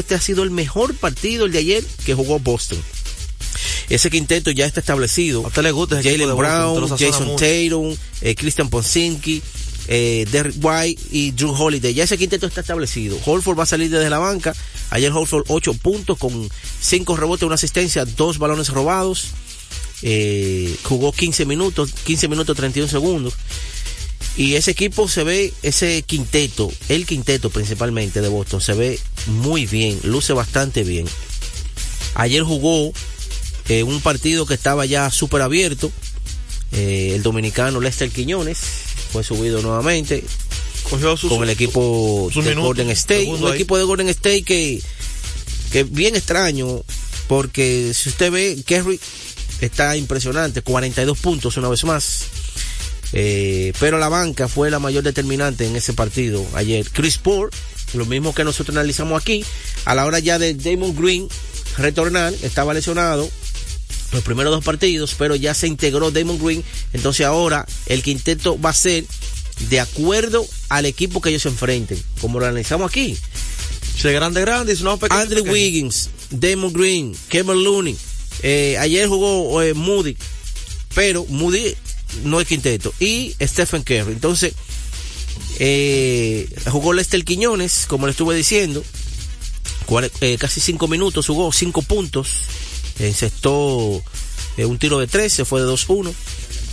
este ha sido el mejor partido el de ayer que jugó Boston. Ese quinteto ya está establecido. ¿A usted le gusta Jalen Boston? Brown, Jason. Tatum, eh, Christian Ponzinski, eh, Derrick White y Drew Holiday. Ya ese quinteto está establecido. Holford va a salir desde la banca. Ayer Holford 8 puntos con 5 rebotes, una asistencia, 2 balones robados. Eh, jugó 15 minutos, 15 minutos 31 segundos. Y ese equipo se ve, ese quinteto, el quinteto principalmente de Boston, se ve muy bien, luce bastante bien. Ayer jugó eh, un partido que estaba ya súper abierto. Eh, el dominicano Lester Quiñones fue subido nuevamente Cogió con el equipo de Golden State. Un ahí. equipo de Golden State que, que bien extraño, porque si usted ve, Kerry está impresionante, 42 puntos una vez más. Eh, pero la banca fue la mayor determinante en ese partido ayer. Chris Paul, lo mismo que nosotros analizamos aquí, a la hora ya de Damon Green retornar, estaba lesionado los primeros dos partidos, pero ya se integró Damon Green, entonces ahora el quinteto va a ser de acuerdo al equipo que ellos se enfrenten, como lo analizamos aquí. Es grande, grande, no, pequeño, Andrew pequeño. Wiggins, Damon Green, Kevin Looney. Eh, ayer jugó eh, Moody, pero Moody no es quinteto. Y Stephen Curry. Entonces, eh, jugó Lester Quiñones, como le estuve diciendo. Eh, casi cinco minutos, jugó cinco puntos. Encestó eh, un tiro de tres, se fue de 2-1.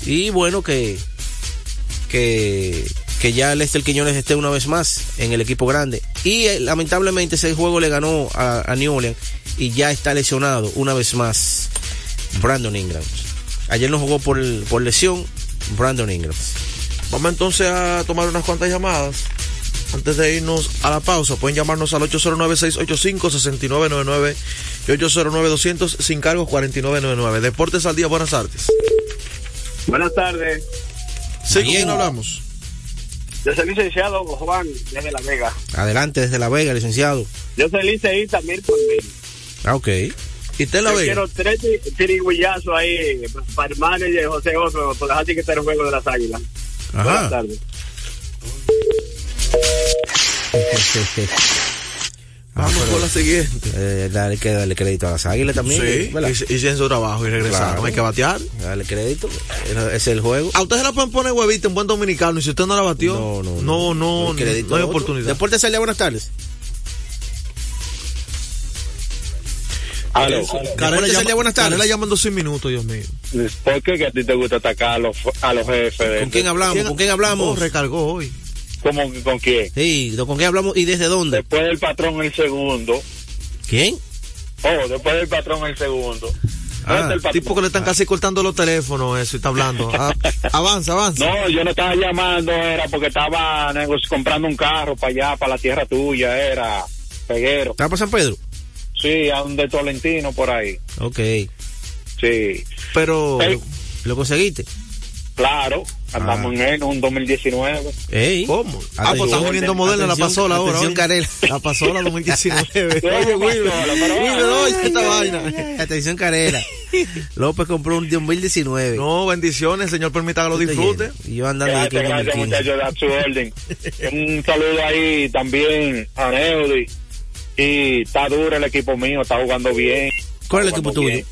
Y bueno, que, que, que ya Lester Quiñones esté una vez más en el equipo grande. Y lamentablemente ese juego le ganó a, a New Orleans y ya está lesionado una vez más Brandon Ingram. Ayer no jugó por, el- por lesión Brandon Ingram. Vamos entonces a tomar unas cuantas llamadas. Antes de irnos a la pausa, pueden llamarnos al 809-685-6999 y 809-200 sin cargos 4999. Deportes al día, buenas tardes. Buenas tardes. Sí, ¿con Bien. quién hablamos? Yo soy licenciado Juan desde La Vega. Adelante desde La Vega, licenciado. Yo soy liceísta mil por mil. Ah, ok. ¿Y usted en la Yo Vega? quiero tres ti- tirigüillazos ahí para el manager José Oso por dejar que el juego de las águilas. Buenas tardes. Vamos con la siguiente. Eh, dale, que darle crédito a las águilas también. Sí, hicieron su trabajo y regresaron. Claro. Hay que batear. Dale crédito. Es el juego. A usted se la pueden poner huevita en buen dominicano y si usted no la batió, No, no, no, no, hay crédito no hay oportunidad. Deportes Celia, buenas tardes. Aló. Carela llama, buenas tardes. Carela llamando sin minutos, Dios mío. ¿Por qué que a ti te gusta atacar a los, a los jefes? de- ¿Con quién hablamos? ¿Con quién Oh, hablamos? recargó hoy. ¿Cómo con quién? Sí, ¿con quién hablamos y desde dónde? Después del patrón el segundo. ¿Quién? Oh, después del patrón el segundo. Ah, ¿Dónde está el patrón? Tipo que le están casi cortando los teléfonos, eso, y está hablando. Ah, avanza, avanza. No, yo no estaba llamando, era porque estaba comprando un carro para allá, para la tierra tuya, era Peguero. ¿Está para San Pedro? Sí, a un de Tolentino por ahí. Ok. Sí, Pero. ¿Lo conseguiste? claro, andamos Ah. en él, un 2019. Ey. ¿cómo? Ah, pues Atención, están uniendo moderna la pasola ahora. atención. Carela. La pasola 2019. Oye, oye, esta vaina. Atención, Carela. López compró un 2019. No, bendiciones, señor, permita que lo disfrute. Y yo andando de que Gracias, en el gracias 15. muchachos, a su orden. Un saludo ahí también a Neudi. Y está duro el equipo mío, está jugando bien. ¿Cuál es el equipo tuyo?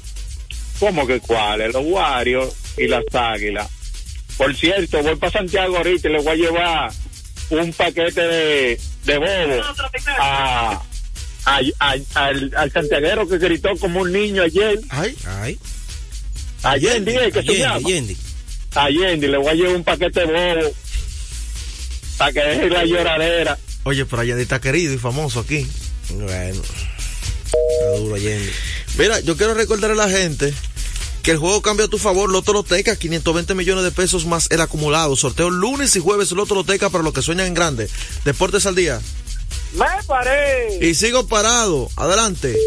¿Cómo que cuáles? Los Warriors y las Águilas. Por cierto, voy para Santiago ahorita y le voy a llevar un paquete de, de bobo a, a- a- al, al santiaguero que gritó como un niño ayer. Ay, Ay. Ayer, dije que se Allende, llama. Allende. Allende, le voy a llevar un paquete de bobo para que deje la lloradera. oye, pero Allende está querido y famoso aquí. Bueno. Está duro Allende. Mira, yo quiero recordarle a la gente que el juego cambia a tu favor, Loto Loteca, 520 millones de pesos más el acumulado. Sorteo lunes y jueves Loto Loteca para los que sueñan en grande. Deportes al día. Me paré. Y sigo parado. Adelante.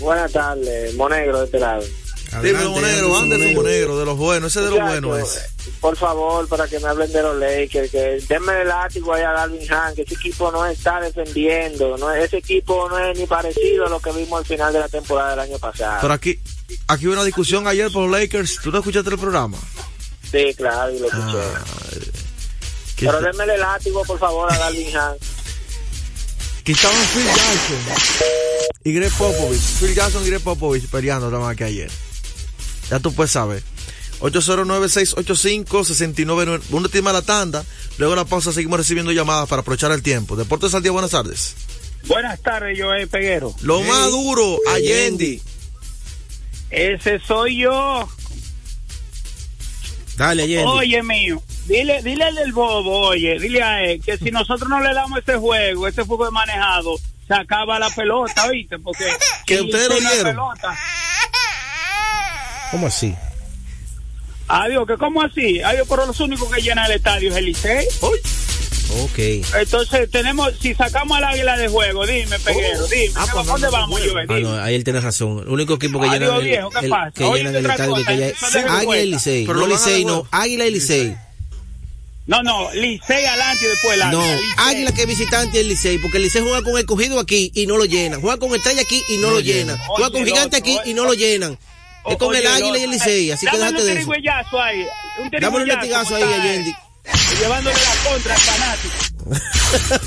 Buenas tardes, Monegro de este lado. Dime, Adelante, Monegro, Anderson ande Monegro. De los buenos, ese de los buenos es. eh, Por favor, para que me hablen de los Lakers, que denme el látigo ahí a Dalvin Han, que ese equipo no está defendiendo, no ese equipo no es ni parecido a lo que vimos al final de la temporada del año pasado. Pero aquí, aquí hubo una discusión ayer por los Lakers. ¿Tú no escuchaste el programa? Sí, claro, y lo escuché. Ah, que Pero denme el látigo, por favor, a Dalvin Han. Aquí estaban Phil Jackson y Greg Popovich. Phil Jackson y Greg Popovich peleando estaban aquí ayer. Ya tú puedes saber. 809-685-69. Uno tiene la tanda. Luego de la pausa seguimos recibiendo llamadas para aprovechar el tiempo. Deportes al día, buenas tardes. Buenas tardes, Joel Peguero. Lo más duro, Allende. Ese soy yo. Dale, Allende. Oye, mío. Dile, dile al del bobo, oye, dile a él que si nosotros no le damos ese juego, ese juego de manejado, se acaba la pelota, ¿viste? Porque Que ustedes lo dieron. pelota. ¿Cómo así? Adiós, que cómo así? Adiós, pero los únicos que llenan el estadio es el Licey. Uy, Ok. Entonces tenemos, si sacamos al águila de juego, dime, Peguero, dime, Ah, ¿qué- pues ¿dónde no vamos. Joel? Ah, no, ahí él tiene razón. El único equipo que Adiós, llenan el, viejo, ¿qué el- que Oye, llenan el estadio que, cosa, que ya- eso de Águila y. Licey. No Licey, no. Águila y Licey. No, no, Licey adelante y después el No, águila. Que es visitante el Licey, porque el Licey juega con el cogido aquí y no lo llenan. Juega con Estrella aquí y no, lo llenan. Juega Oye, con Gigante otro, aquí y no lo llenan. Es con Oye, el Águila y el. Licey, así que Dame déjate un de eso. ahí. Un Dame un latigazo ahí, ¿cómo está, Allende. eh? Llevándole la contra al fanático.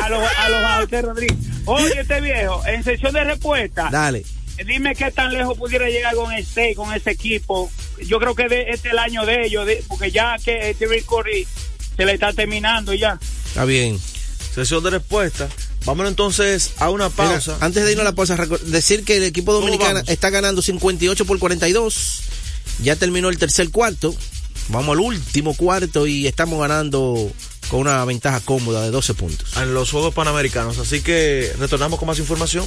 a, a los a los a usted, Rodríguez. Oye, este viejo, en sesión de respuesta, Dale. dime qué tan lejos pudiera llegar con este, con ese equipo. Yo creo que de, este es el año de ellos, de- porque ya que este Curry se le está terminando ya. Está bien. sesión de respuesta. Vámonos entonces a una Mira, pausa. antes de irnos a la pausa, decir que el equipo ¿Cómo dominicano está ganando 58 por 42. Ya terminó el tercer cuarto. Vamos al último cuarto y estamos ganando con una ventaja cómoda de 12 puntos. en los Juegos Panamericanos. Así que retornamos con más información.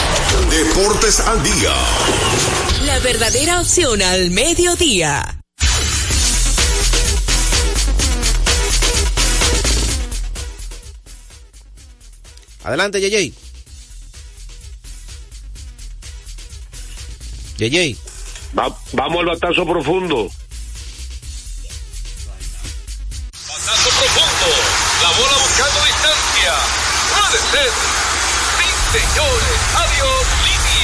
Deportes al día. La verdadera opción al mediodía. Adelante, JJ. JJ. Va- vamos al batazo profundo. Batazo profundo. La bola buscando distancia. Puede ser. Sí, señores.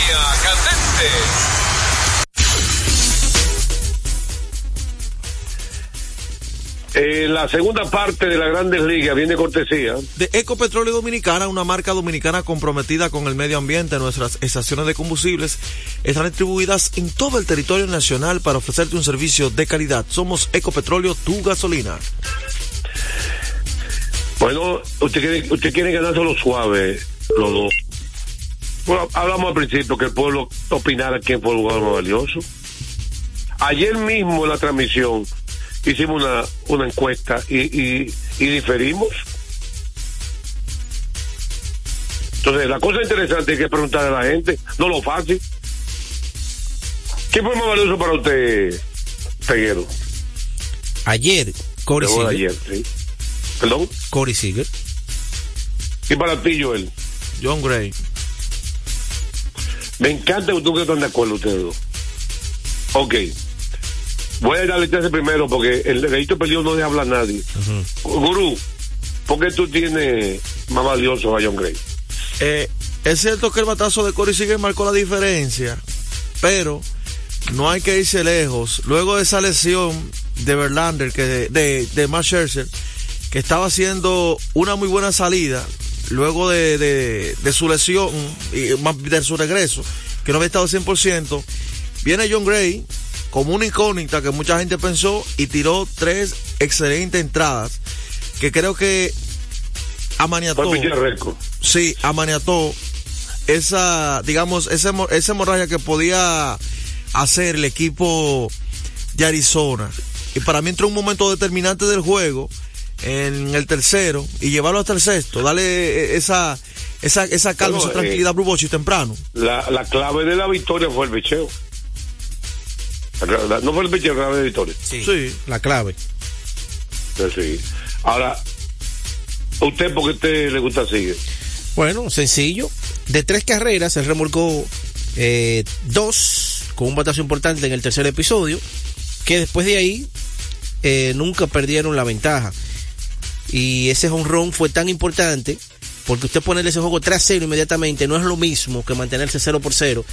Línea candente. Eh, la segunda parte de la Grandes Ligas viene cortesía. De Ecopetróleo Dominicana, una marca dominicana comprometida con el medio ambiente. Nuestras estaciones de combustibles están distribuidas en todo el territorio nacional para ofrecerte un servicio de calidad. Somos Ecopetróleo, tu gasolina. Bueno, usted quiere, usted quiere ganárselo suave, los dos. Bueno, hablamos al principio que el pueblo opinara quién fue el jugador más valioso. Ayer mismo en la transmisión hicimos una, una encuesta y, y, y diferimos. Entonces, la cosa interesante es que preguntarle a la gente, no lo fácil. ¿Quién fue más valioso para usted, Peguero? Ayer, bola Seager. ayer, sí. ¿Perdón? Corey Seager. Y para ti, Joel. John Gray. Me encanta que ustedes están de acuerdo ustedes dos. Ok. Voy a darle chance primero porque el delito perdido no deja hablar a nadie. Gurú, ¿por qué tú tienes más valioso a John Gray? Eh, es cierto que el batazo de Corey Seager marcó la diferencia, pero no hay que irse lejos. Luego de esa lesión de Verlander, que de, de, de Matt Scherzer, que estaba haciendo una muy buena salida, luego de, de, de su lesión y más de su regreso, que no había estado 100%, viene John Gray como una incógnita que mucha gente pensó y tiró tres excelentes entradas que creo que amaniató. Sí, amaniató esa, digamos, esa, esa hemorragia que podía a ser el equipo de Arizona. Y para mí entró un momento determinante del juego en el tercero y llevarlo hasta el sexto, darle esa esa, esa calma, esa tranquilidad a Blue Bochi temprano. La, la clave de la victoria fue el bicheo. no fue el bicheo la clave de la victoria. Sí, la clave. Sí. Ahora, ¿usted por qué usted le gusta seguir? Bueno, sencillo. De tres carreras, él remolcó eh, dos con un batazo importante en el tercer episodio, que después de ahí eh, nunca perdieron la ventaja. Y ese honrón fue tan importante porque usted ponerle ese juego 3-0 inmediatamente no es lo mismo que mantenerse 0 por 0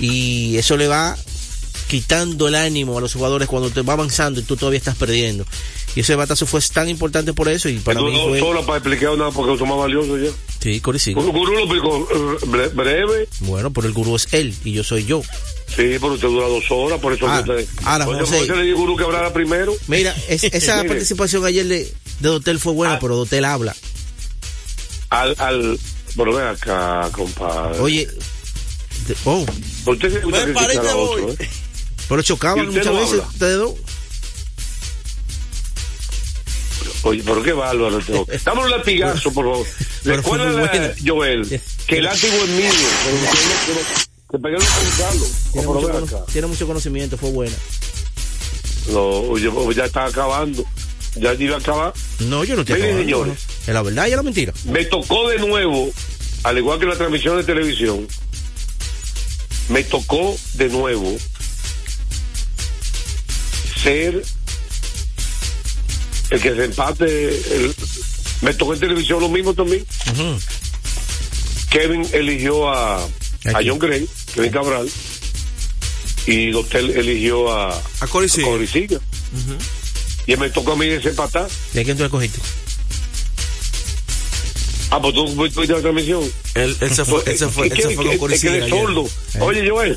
y eso le va quitando el ánimo a los jugadores cuando te va avanzando y tú todavía estás perdiendo. Y ese batazo fue tan importante por eso y para mí fue... solo para explicar nada porque es más valioso ya. Sí, sí. El gurú lo explicó eh, breve. Bueno, pero el gurú es él y yo soy yo. Sí, pero usted dura dos horas, por eso... Ah, te... ahora, José, le digo gurú que hablara primero? Mira, es, esa participación ayer de, de Dotel fue buena, ah. pero Dotel habla al, al, bueno, ven acá, compadre. Oye, oh. Usted se gusta criticar a otro, ¿eh? Pero chocaban muchas no veces ustedes dos. Oye, pero qué bárbaro. Dame un latigazo, por favor. Recuerda, Joel, que el látigo es mío. Pero que pegué Tiene, mucho, tiene mucho conocimiento, fue buena. No, yo ya está acabando ya iba a acabar. No, yo no te Miren, señores. ¿Es la verdad y es la mentira? Me tocó de nuevo, al igual que la transmisión de televisión, me tocó de nuevo ser el que se empate. me tocó en televisión lo mismo también. Kevin eligió a, a John Gray, Kevin Cabral, y Doctor eligió a, a Cory y me tocó a mí ese patá. ¿Y a quién tú escogiste? Ah, pues tú fuiste a la transmisión. Él, él se fue, él se fue, él se fue con Coricilla. Él es sordo. Oye, Joel.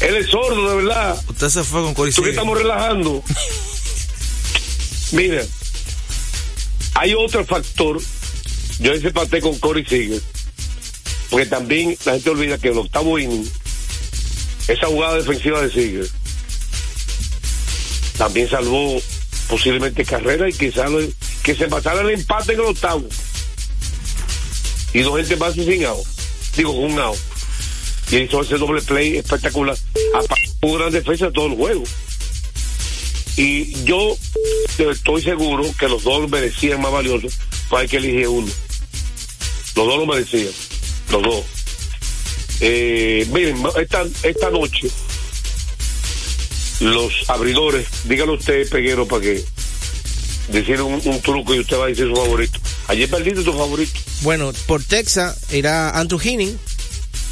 Él es sordo, de verdad. Usted se fue con Coricilla. ¿Tú qué estamos relajando? Mira, hay otro factor. Yo ese con Cory Sigue. Porque también la gente olvida que el octavo inning, esa jugada defensiva de Sigue también salvó posiblemente carrera y quizás que se pasara el empate en el octavo. Y dos gente más sin out. Digo, con un out. Y hizo ese doble play espectacular. una gran defensa de todo el juego. Y yo estoy seguro que los dos merecían más valiosos, hay que elegir uno. Los dos lo merecían. Los dos. Eh, miren, esta, esta noche los abridores, dígalo usted, Peguero, para que decir un, truco y usted va a decir su favorito. Ayer perdiste tu favorito. Bueno, por Texas irá Andrew Hinning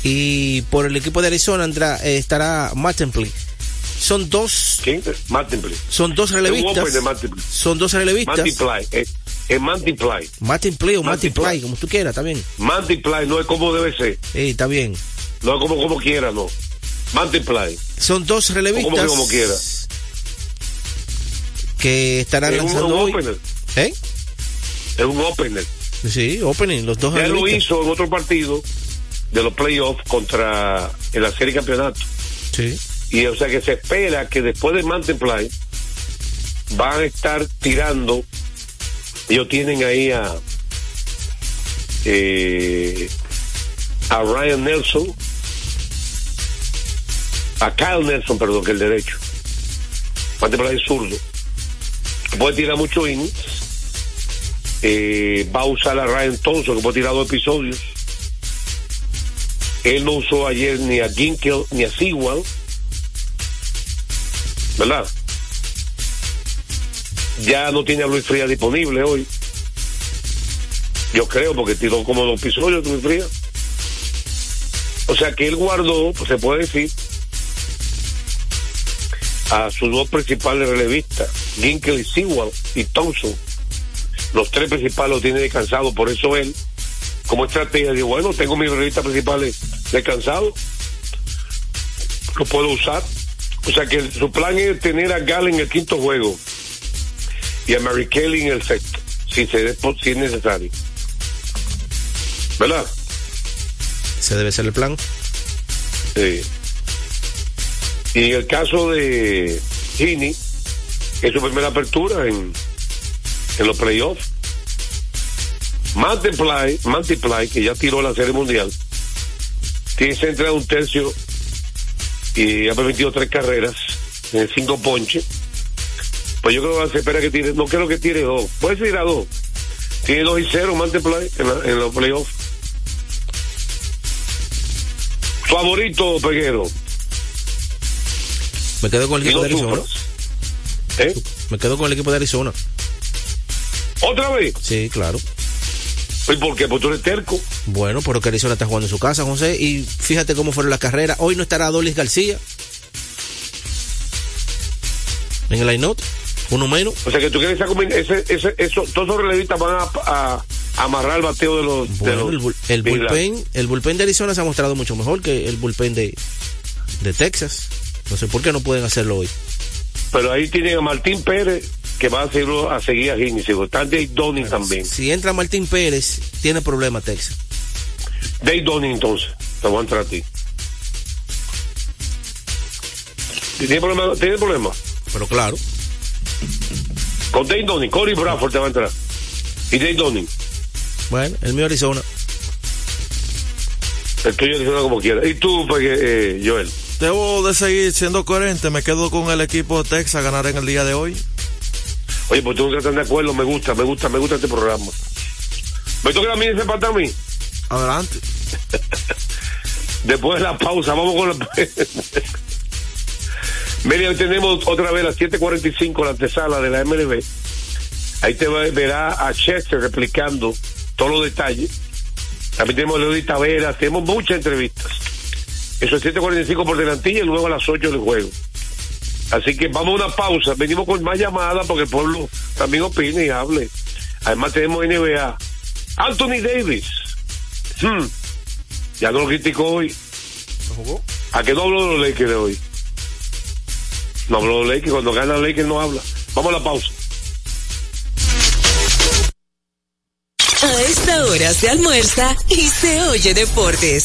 y por el equipo de Arizona eh, estará Mattenpley. Son dos. ¿Quién? Mattenpley. Son dos relevistas. Son dos relevistas. Multiply. Eh, es Multiply. Multiply o Multiply, como tú quieras, está bien. Multiply no es como debe ser. Sí, está bien. No es como, como quiera, no. Multiply. Son dos relevistas. Como, como quiera. Que estarán lanzando un, hoy. Opener. ¿Eh? Es un opener. Sí, opening, los dos Ya lo hizo en otro partido de los playoffs contra en la serie campeonato. Sí. Y o sea que se espera que después de Multiply van a estar tirando. Ellos tienen ahí a eh, a Ryan Nelson a Kyle Nelson, perdón, que el derecho. Mate por ahí zurdo. Puede tirar mucho innings. Eh, va a usar a Ryan Thompson, que puede tirar dos episodios. Él no usó ayer ni a Ginkel ni a Sewell. ¿Verdad? Ya no tiene a Luis Frías disponible hoy. Yo creo, porque tiró como dos episodios Luis Frías. O sea que él guardó, pues se puede decir, a sus dos principales relevistas, Ginkel y Sewell y Thompson. Los tres principales los tiene descansados, por eso él, como estrategia, dice, bueno, tengo mis relevistas principales descansados, lo puedo usar. O sea que su plan es tener a Gall en el quinto juego y a Mary Kelly en el sexto, si, se, si es necesario. ¿Verdad? Ese debe ser el plan. Sí. Y en el caso de Gini, es su primera apertura en, en los playoffs. Multiply, Multiply, que ya tiró la serie mundial, tiene centro de un tercio y ha permitido tres carreras cinco ponches. Pues yo creo que se espera que tire, no creo que tire dos, puede ser a dos. Tiene dos y cero Multiply en, en los playoffs. Favorito, Peguero. Me quedo con el equipo de Arizona. ¿Eh? Me quedo con el equipo de Arizona. ¿Otra vez? Sí, claro. ¿Y por qué? Pues tú eres terco. Bueno, pero que Arizona está jugando en su casa, José. Y fíjate cómo fueron las carreras. Hoy no estará Dolis García. En el line uno menos. O sea que tú quieres ese, ese, eso, todos esos relevistas van a, a- a amarrar el bateo de los. de Bueno, los el, el bullpen, el bullpen de Arizona se ha mostrado mucho mejor que el bullpen de, de Texas. No sé por qué no pueden hacerlo hoy. Pero ahí tienen a Martín Pérez que va a seguir a, seguir a Gini. seguro. Está Dave Donning también. Si entra Martín Pérez, tiene problema Texas. Dave Donning entonces. Te voy a entrar a ti. ¿Tiene problema? ¿Tiene problema? Pero claro. Con Dave Donning. Corey Bradford te va a entrar. Y Dave Donning. Bueno, el mío Arizona. El tuyo dice como quiera. ¿Y tú, Pegue- eh, Joel? Debo de seguir siendo coherente, me quedo con el equipo de Texas a ganar en el día de hoy. Oye, pues tú nunca estás de acuerdo. Me gusta, me gusta, me gusta este programa. ¿Me toca a mí ese parte a mí? Adelante. Después de la pausa, vamos con la... Mira, hoy tenemos otra vez a las 7.45 la antesala de la MLB. Ahí te verá a Chester replicando todos los detalles. También tenemos a Leody Taveras, tenemos muchas entrevistas. Eso es 7.45 por delantilla y luego a las 8 del juego. Así que vamos a una pausa. Venimos con más llamadas porque el pueblo también opine y hable. Además tenemos NBA. Anthony Davis. Hmm. Ya no lo criticó hoy. ¿A qué no habló de los Lakers de hoy? No habló de los Lakers. Cuando gana Lakers no habla. Vamos a la pausa. A esta hora se almuerza y se oye deportes.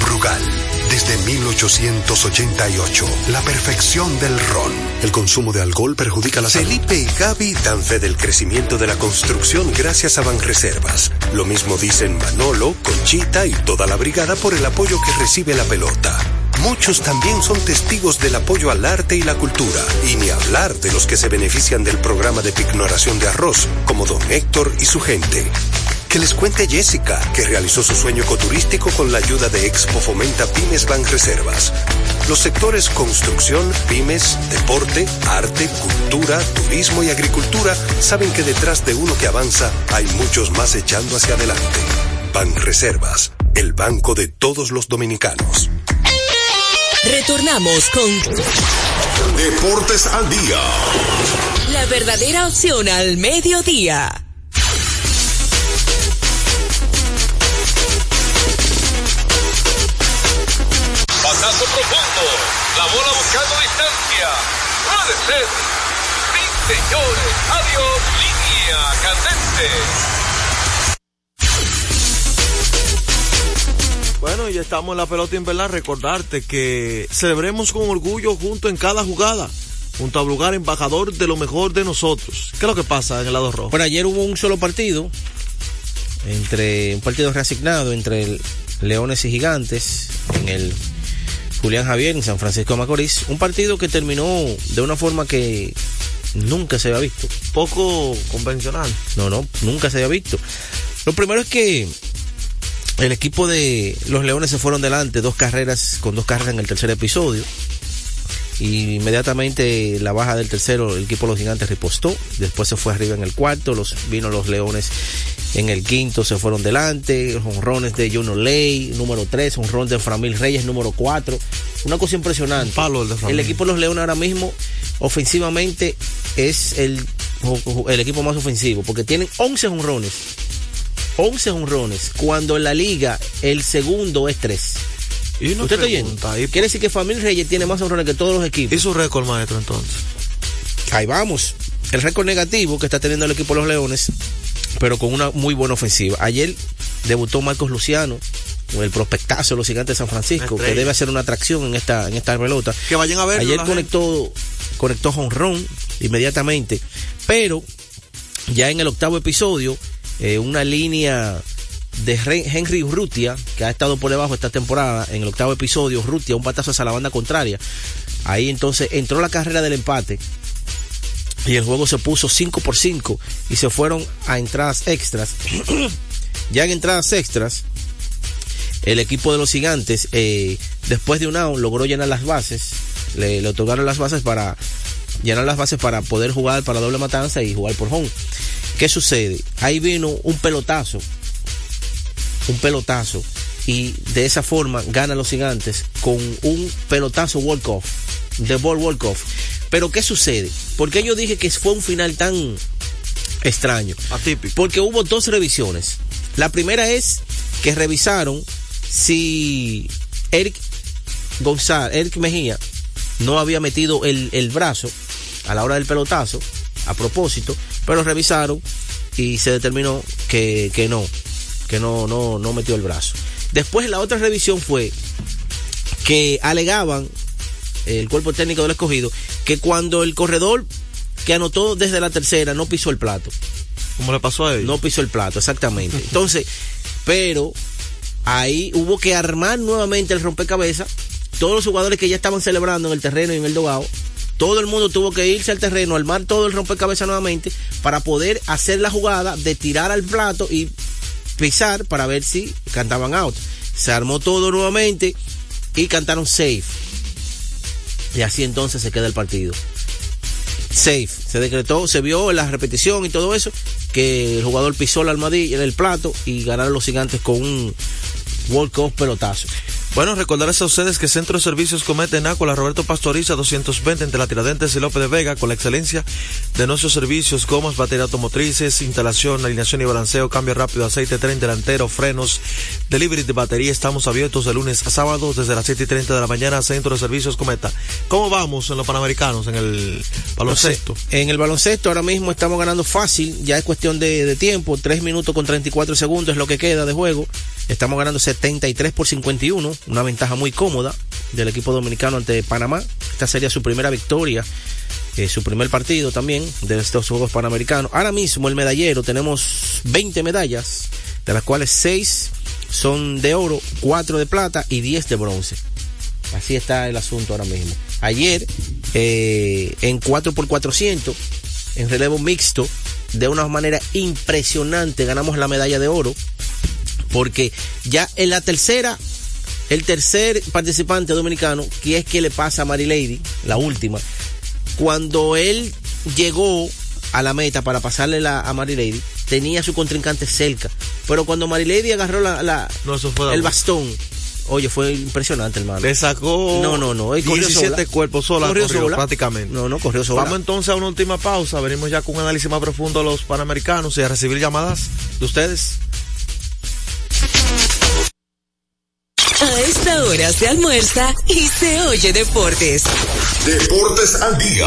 Brugal, desde 1888, la perfección del ron. El consumo de alcohol perjudica la salud. Felipe y Gaby dan fe del crecimiento de la construcción gracias a Banreservas. Lo mismo dicen Manolo, Conchita y toda la brigada por el apoyo que recibe la pelota. Muchos también son testigos del apoyo al arte y la cultura, y ni hablar de los que se benefician del programa de pignoración de arroz, como don Héctor y su gente. Que les cuente Jessica, que realizó su sueño ecoturístico con la ayuda de Expo Fomenta Pymes Bank Reservas. Los sectores construcción, pymes, deporte, arte, cultura, turismo y agricultura saben que detrás de uno que avanza hay muchos más echando hacia adelante. Ban Reservas, el banco de todos los dominicanos. Retornamos con Deportes al día. la verdadera opción al mediodía. Puede ser. Sí, señores. Adiós. Línea candente. Bueno, y ya estamos en la pelota invernal. Recordarte que celebremos con orgullo junto en cada jugada. Junto a Brugal, embajador de lo mejor de nosotros. ¿Qué es lo que pasa en el lado rojo? Bueno, ayer hubo un solo partido, entre un partido reasignado entre el Leones y Gigantes, en el Julián Javier, en San Francisco de Macorís. Un partido que terminó de una forma que nunca se había visto. Poco convencional. No, no, nunca se había visto. Lo primero es que el equipo de los Leones se fueron delante, dos carreras, con dos carreras en el tercer episodio. Y inmediatamente la baja del tercero, el equipo de los gigantes ripostó. Después se fue arriba en el cuarto, los, vino los leones En el quinto se fueron delante, honrones de John Olay, número 3, honrón de Framil Reyes, número 4. Una cosa impresionante. Palo el de. El equipo de los Leones ahora mismo, ofensivamente, es el, el equipo más ofensivo, porque tienen 11 honrones. 11 honrones, cuando en la liga el segundo es 3. Y una ¿Usted está Quiere decir que Famil Reyes tiene más honrones que todos los equipos. y su récord, maestro, entonces? Ahí vamos. El récord negativo que está teniendo el equipo de los Leones, pero con una muy buena ofensiva. Ayer debutó Marcos Luciano, el prospectazo de los gigantes de San Francisco, Estrella. que debe hacer una atracción en esta, en esta pelota. Que vayan a ver. Ayer conectó, conectó honrón inmediatamente, pero ya en el octavo episodio, eh, una línea de Henry Urrutia, que ha estado por debajo esta temporada, en el octavo episodio, Urrutia, un patazo hacia la banda contraria. Ahí entonces entró la carrera del empate y el juego se puso 5 por 5 y se fueron a entradas extras. ya en entradas extras, el equipo de los gigantes, eh, después de un out, logró llenar las bases. Le, le otorgaron las bases para llenar las bases para poder jugar para doble matanza y jugar por home. ¿Qué sucede? Ahí vino un pelotazo. Un pelotazo. Y de esa forma ganan los gigantes con un pelotazo walk-off. De ball walk-off. Pero ¿qué sucede? Porque yo dije que fue un final tan extraño. Atípico. Porque hubo dos revisiones. La primera es que revisaron si Eric González, Eric Mejía, no había metido el, el brazo a la hora del pelotazo, a propósito, pero revisaron y se determinó que, que no, que no, no, no metió el brazo. Después la otra revisión fue que alegaban el cuerpo técnico del escogido que cuando el corredor que anotó desde la tercera no pisó el plato. ¿Cómo le pasó a él? No pisó el plato, exactamente. Entonces, pero ahí hubo que armar nuevamente el rompecabezas. Todos los jugadores que ya estaban celebrando en el terreno y en el dogado, todo el mundo tuvo que irse al terreno, armar todo el rompecabezas nuevamente para poder hacer la jugada de tirar al plato y pisar para ver si cantaban out. Se armó todo nuevamente y cantaron safe. Y así entonces se queda el partido. Safe. Se decretó, se vio la repetición y todo eso, que el jugador pisó la en el plato y ganaron los gigantes con un Cup pelotazo. Bueno, recordarles a ustedes que Centro de Servicios Cometa en Ácola, Roberto Pastoriza, 220 entre la Tiradentes y López de Vega, con la excelencia de nuestros servicios, gomas, baterías automotrices, instalación, alineación y balanceo, cambio rápido, aceite, tren delantero, frenos, delivery de batería. Estamos abiertos de lunes a sábado desde las 7 y 30 de la mañana, Centro de Servicios Cometa. ¿Cómo vamos en los Panamericanos, en el baloncesto? En el baloncesto ahora mismo estamos ganando fácil, ya es cuestión de, de tiempo, 3 minutos con 34 segundos es lo que queda de juego. Estamos ganando 73 por 51, una ventaja muy cómoda del equipo dominicano ante Panamá. Esta sería su primera victoria, eh, su primer partido también de estos Juegos Panamericanos. Ahora mismo el medallero tenemos 20 medallas, de las cuales 6 son de oro, 4 de plata y 10 de bronce. Así está el asunto ahora mismo. Ayer, eh, en 4x400, en relevo mixto, de una manera impresionante ganamos la medalla de oro, porque ya en la tercera, el tercer participante dominicano, que es que le pasa a Mary Lady, la última, cuando él llegó a la meta para pasarle la, a Mary Lady, tenía a su contrincante cerca, pero cuando Mary Lady agarró la, la- No, eso fue el bastón, oye, fue impresionante, hermano. Le sacó No, no, no, él corrió 17 sola. cuerpos sola, Corrió corrió sola. prácticamente. No, no, corrió sola. Vamos entonces a una última pausa. Venimos ya con un análisis más profundo de los panamericanos y a recibir llamadas de ustedes. A esta hora se almuerza y se oye deportes. Deportes al día.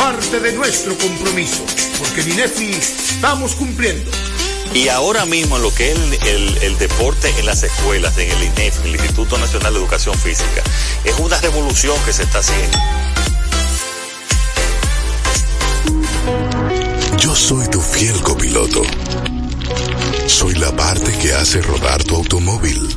Parte de nuestro compromiso, porque en INEFI estamos cumpliendo. Y ahora mismo en lo que es el, el- el deporte en las escuelas, en el INEF, el Instituto Nacional de Educación Física, es una revolución que se está haciendo. Yo soy tu fiel copiloto. Soy la parte que hace rodar tu automóvil.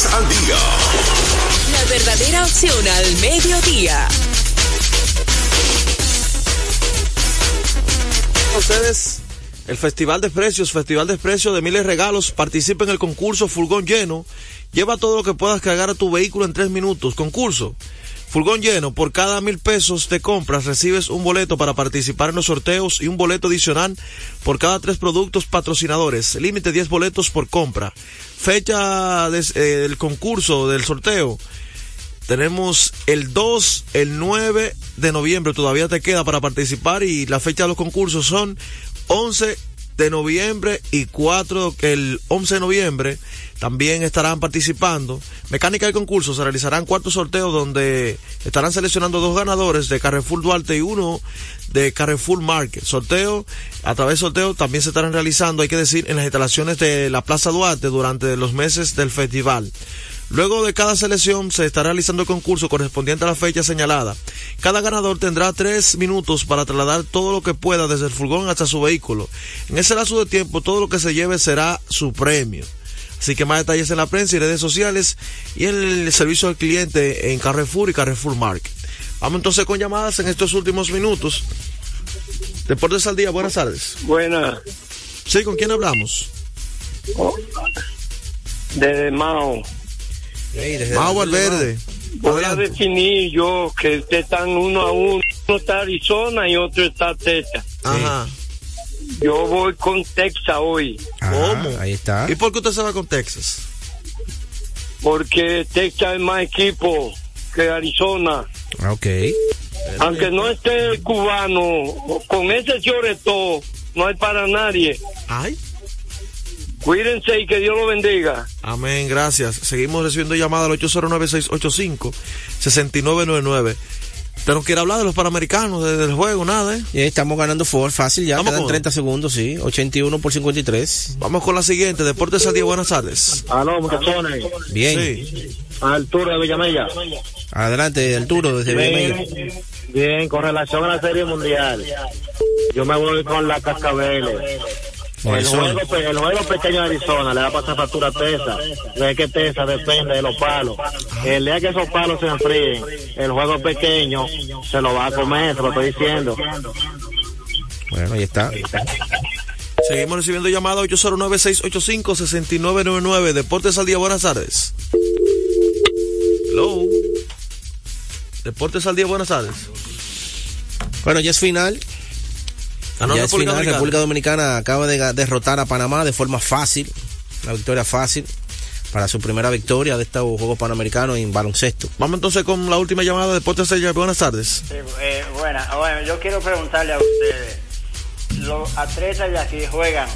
Deportes al día. La verdadera opción al mediodía. ustedes el Festival de Precios, Festival de Precios de miles de regalos. Participa en el concurso Furgón Lleno. Lleva todo lo que puedas cargar a tu vehículo en tres minutos. Concurso. Furgón lleno, por cada mil pesos de compras recibes un boleto para participar en los sorteos y un boleto adicional por cada tres productos patrocinadores. Límite 10 boletos por compra. Fecha eh, del concurso, del sorteo. Tenemos el 2, el 9 de noviembre, todavía te queda para participar y la fecha de los concursos son 11 de noviembre y 4 el 11 de noviembre también estarán participando. Mecánica del concurso se realizarán cuatro sorteos donde estarán seleccionando dos ganadores de Carrefour Duarte y uno de Carrefour Market. Sorteo, a través de sorteo también se estarán realizando, hay que decir, en las instalaciones de la Plaza Duarte durante los meses del festival. Luego de cada selección se estará realizando el concurso correspondiente a la fecha señalada. Cada ganador tendrá tres minutos para trasladar todo lo que pueda desde el furgón hasta su vehículo. En ese lapso de tiempo todo lo que se lleve será su premio. Así que más detalles en la prensa y redes sociales y en el servicio al cliente en Carrefour y Carrefour Market. Vamos entonces con llamadas en estos últimos minutos. Deportes al día, buenas tardes. Buenas. Sí, ¿con quién hablamos? Desde Mao. Mao Valverde. Voy a definir yo que ustedes están uno a uno. Uno está Arizona y otro está Texas. Ajá. Yo voy con Texas hoy. ¿Cómo? Ahí está. ¿Y por qué usted se va con Texas? Porque Texas es más equipo que Arizona. Ah, Ok. Aunque no esté el cubano, con ese todo no hay para nadie. Ay. Cuídense y que Dios lo bendiga. Amén, gracias. Seguimos recibiendo llamadas al 809-685-6999. ¿Usted no quiere hablar de los panamericanos, de- del juego, nada, eh? Y estamos ganando Ford fácil ya. Vamos Quedan con- 30 segundos, sí. 81 por 53. Vamos con la siguiente. Deportes al día, buenas tardes. Aló, muchachones. Bien. Sí. Arturo de Villamella. Adelante, Arturo, desde Bien, Villamella. bien, con relación a la Serie Mundial. Yo me voy con la Cascabeles. El juego, el juego pequeño de Arizona le va a pasar factura a Tesa. De que Tesa depende de los palos. El día que esos palos se enfríen, el juego pequeño se lo va a comer, se lo estoy diciendo. Bueno, ahí está. Seguimos recibiendo llamadas 809-685-6999. Deportes al día, buenas tardes. Hello. Deportes al día, buenas tardes. Bueno, ya es final. Ganó ya es República final. Dominicana. República Dominicana acaba de derrotar a Panamá de forma fácil. Una victoria fácil para su primera victoria de estos Juegos Panamericanos en baloncesto. Vamos entonces con la última llamada de Deportes buenas tardes. Sí, eh, buena, bueno, yo quiero preguntarle a ustedes, ¿los atletas de aquí juegan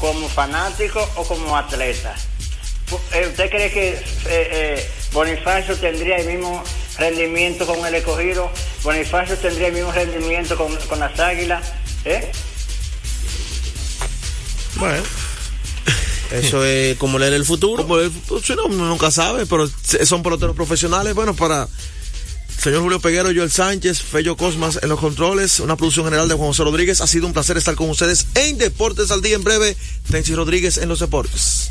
como fanáticos o como atletas? Eh, ¿Usted cree que eh, eh, Bonifacio tendría el mismo rendimiento con el escogido? ¿Bonifacio tendría el mismo rendimiento con, con las águilas? ¿Eh? Bueno. Eso es como leer el futuro. Como el futuro, sí, no, uno nunca sabe, pero son peloteros profesionales. Bueno, para señor Julio Peguero, Joel Sánchez, Fello Cosmas en los controles, una producción general de Juan José Rodríguez. Ha sido un placer estar con ustedes en Deportes al Día. En breve, Tenchi Rodríguez en los deportes.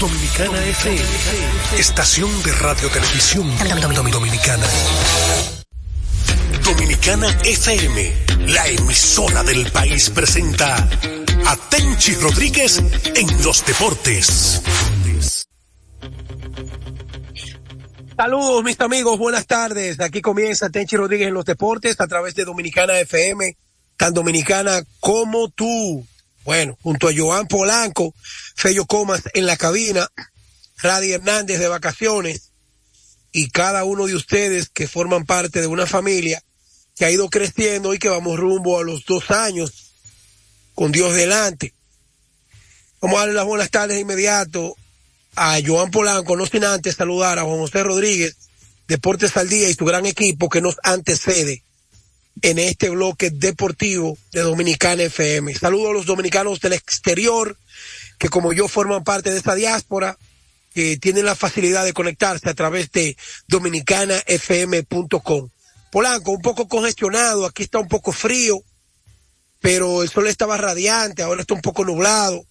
Dominicana FM, estación de radio televisión dominicana. Dominicana FM, la emisora del país presenta a Tenchi Rodríguez en los deportes. Saludos mis amigos, buenas tardes. Aquí comienza Tenchi Rodríguez en los deportes a través de Dominicana FM, tan dominicana como tú. Bueno, junto a Joan Polanco, Fello Comas en la cabina, Radi Hernández de vacaciones y cada uno de ustedes que forman parte de una familia que ha ido creciendo y que vamos rumbo a los dos años con Dios delante. Vamos a darle las buenas tardes de inmediato a Joan Polanco, no sin antes saludar a Juan José Rodríguez, Deportes al Día y su gran equipo que nos antecede en este bloque deportivo de Dominicana FM. Saludo a los dominicanos del exterior que como yo forman parte de esta diáspora, que tienen la facilidad de conectarse a través de dominicanafm.com. Polanco, un poco congestionado, aquí está un poco frío, pero el sol estaba radiante, ahora está un poco nublado.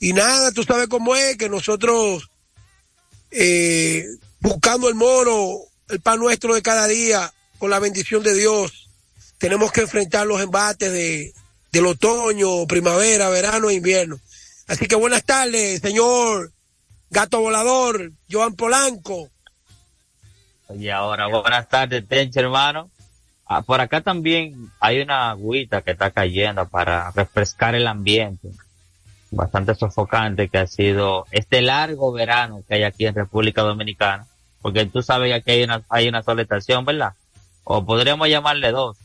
Y nada, tú sabes cómo es que nosotros, eh, buscando el mono, el pan nuestro de cada día, con la bendición de Dios, tenemos que enfrentar los embates de, del otoño, primavera, verano e invierno. Así que buenas tardes, señor Gato Volador, Joan Polanco. Y ahora, buenas tardes, Tenche, hermano. Ah, por acá también hay una agüita que está cayendo para refrescar el ambiente. Bastante sofocante que ha sido este largo verano que hay aquí en República Dominicana. Porque tú sabes que aquí hay una, hay una sola estación, ¿verdad? O podríamos llamarle dos.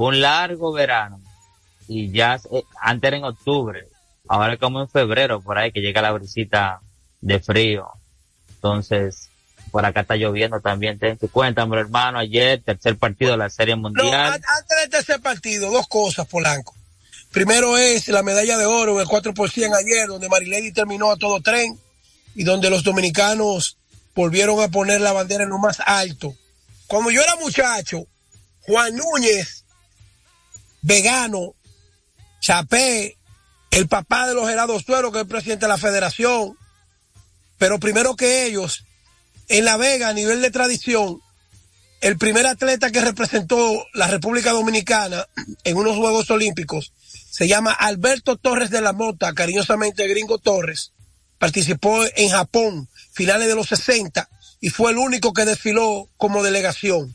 Un largo verano. Y ya, eh, antes era en octubre. Ahora como en febrero, por ahí que llega la brisita de frío. Entonces, por acá está lloviendo también. Ten cuéntame, hermano, ayer, tercer partido de la Serie Mundial. antes del tercer partido, dos cosas, Polanco. Primero es la medalla de oro en el 4 por 100 ayer, donde Marilady terminó a todo tren y donde los dominicanos volvieron a poner la bandera en lo más alto. Cuando yo era muchacho, Juan Núñez, vegano, Chapé, el papá de los helados Suero, que es el presidente de la federación, pero primero que ellos, en La Vega, a nivel de tradición, el primer atleta que representó la República Dominicana en unos Juegos Olímpicos se llama Alberto Torres de la Mota, cariñosamente Gringo Torres. Participó en Japón, finales de los 60, y fue el único que desfiló como delegación.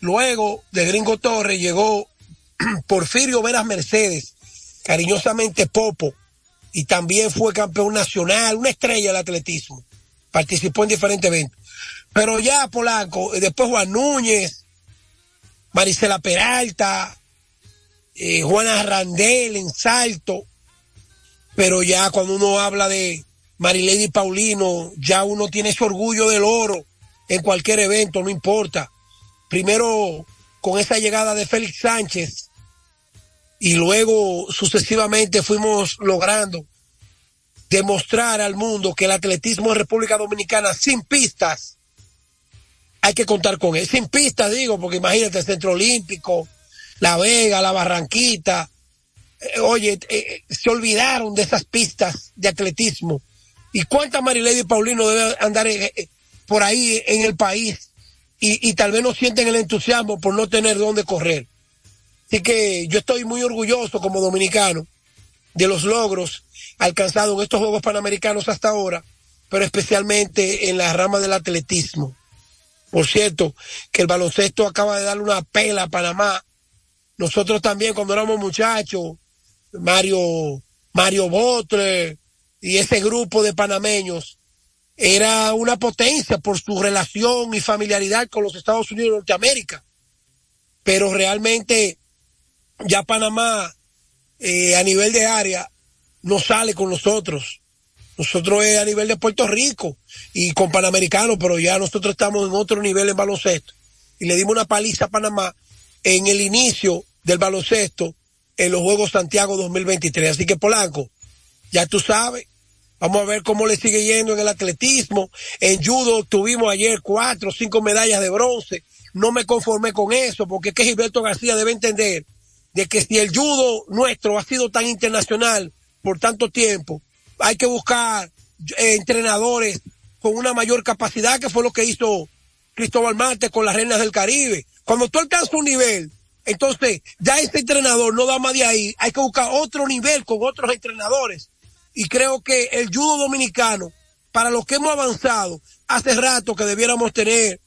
Luego de Gringo Torres llegó Porfirio Veras Mercedes, cariñosamente Popo, y también fue campeón nacional, una estrella del atletismo. Participó en diferentes eventos. Pero ya Polanco, después Juan Núñez, Marisela Peralta, eh, Juana Randel en salto, pero ya cuando uno habla de Marilady Paulino, ya uno tiene ese orgullo del oro en cualquier evento, no importa. Primero con esa llegada de Félix Sánchez y luego sucesivamente fuimos logrando demostrar al mundo que el atletismo en República Dominicana sin pistas hay que contar con él. Sin pistas digo, porque imagínate el Centro Olímpico, La Vega, La Barranquita. Eh, oye, eh, se olvidaron de esas pistas de atletismo. ¿Y cuántas Marilady Paulino debe andar eh, por ahí en el país? Y, y tal vez no sienten el entusiasmo por no tener dónde correr. Así que yo estoy muy orgulloso como dominicano de los logros alcanzados en estos Juegos Panamericanos hasta ahora, pero especialmente en la rama del atletismo. Por cierto, que el baloncesto acaba de darle una pela a Panamá. Nosotros también cuando éramos muchachos, Mario, Mario Botre y ese grupo de panameños, era una potencia por su relación y familiaridad con los Estados Unidos de Norteamérica. Pero realmente ya Panamá eh, a nivel de área no sale con nosotros. Nosotros es a nivel de Puerto Rico y con Panamericano, pero ya nosotros estamos en otro nivel en baloncesto. Y le dimos una paliza a Panamá en el inicio del baloncesto en los Juegos Santiago 2023. Así que Polanco, ya tú sabes, vamos a ver cómo le sigue yendo en el atletismo. En judo tuvimos ayer cuatro cinco medallas de bronce. No me conformé con eso, porque es que Gilberto García debe entender de que si el judo nuestro ha sido tan internacional por tanto tiempo, hay que buscar eh, entrenadores con una mayor capacidad, que fue lo que hizo Cristóbal Marte con las Reinas del Caribe. Cuando tú alcanzas un nivel, entonces ya ese entrenador no da más de ahí, hay que buscar otro nivel con otros entrenadores. Y creo que el judo dominicano, para los que hemos avanzado, hace rato que debiéramos tener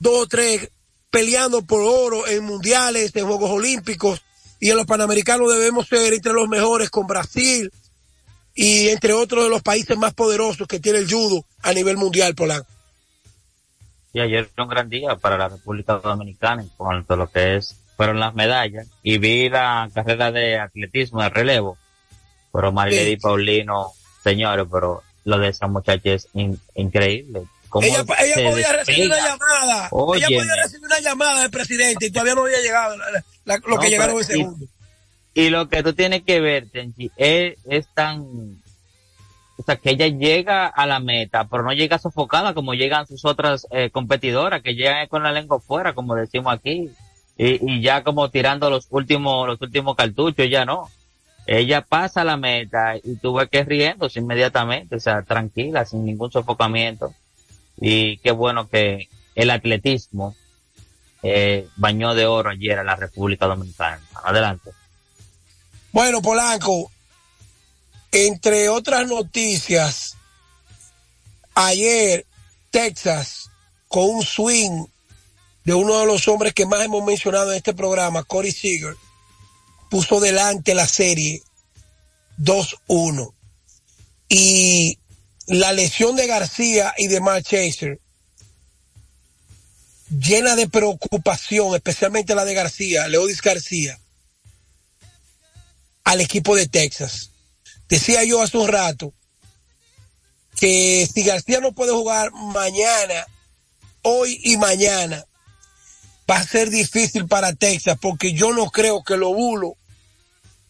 dos o tres peleando por oro en mundiales, en Juegos Olímpicos, y en los Panamericanos debemos ser entre los mejores con Brasil, y entre otros de los países más poderosos que tiene el judo a nivel mundial, Polanco. Y ayer fue un gran día para la República Dominicana en cuanto a lo que es, fueron las medallas. Y vi la carrera de atletismo de relevo. Pero Marlene y Paulino, señores, pero lo de esa muchacha es increíble. Ella, ella podía recibir una llamada. Ella podía recibir una llamada del presidente y todavía no había llegado lo que llegaron en segundo. Y lo que tú tienes que ver, Tenchi, es, tan, o sea, que ella llega a la meta, pero no llega sofocada como llegan sus otras eh, competidoras, que llegan con la lengua fuera, como decimos aquí, y, y ya como tirando los últimos, los últimos cartuchos, ya no. Ella pasa la meta y tú ves que riéndose inmediatamente, o sea, tranquila, sin ningún sofocamiento. Y qué bueno que el atletismo eh, bañó de oro ayer a la República Dominicana. Adelante. Bueno, Polanco, entre otras noticias, ayer Texas, con un swing de uno de los hombres que más hemos mencionado en este programa, Corey Seager, puso delante la serie 2-1. Y la lesión de García y de Mark Chaser llena de preocupación, especialmente la de García, Leodis García, al equipo de Texas. Decía yo hace un rato que si García no puede jugar mañana, hoy y mañana, va a ser difícil para Texas porque yo no creo que Lobulo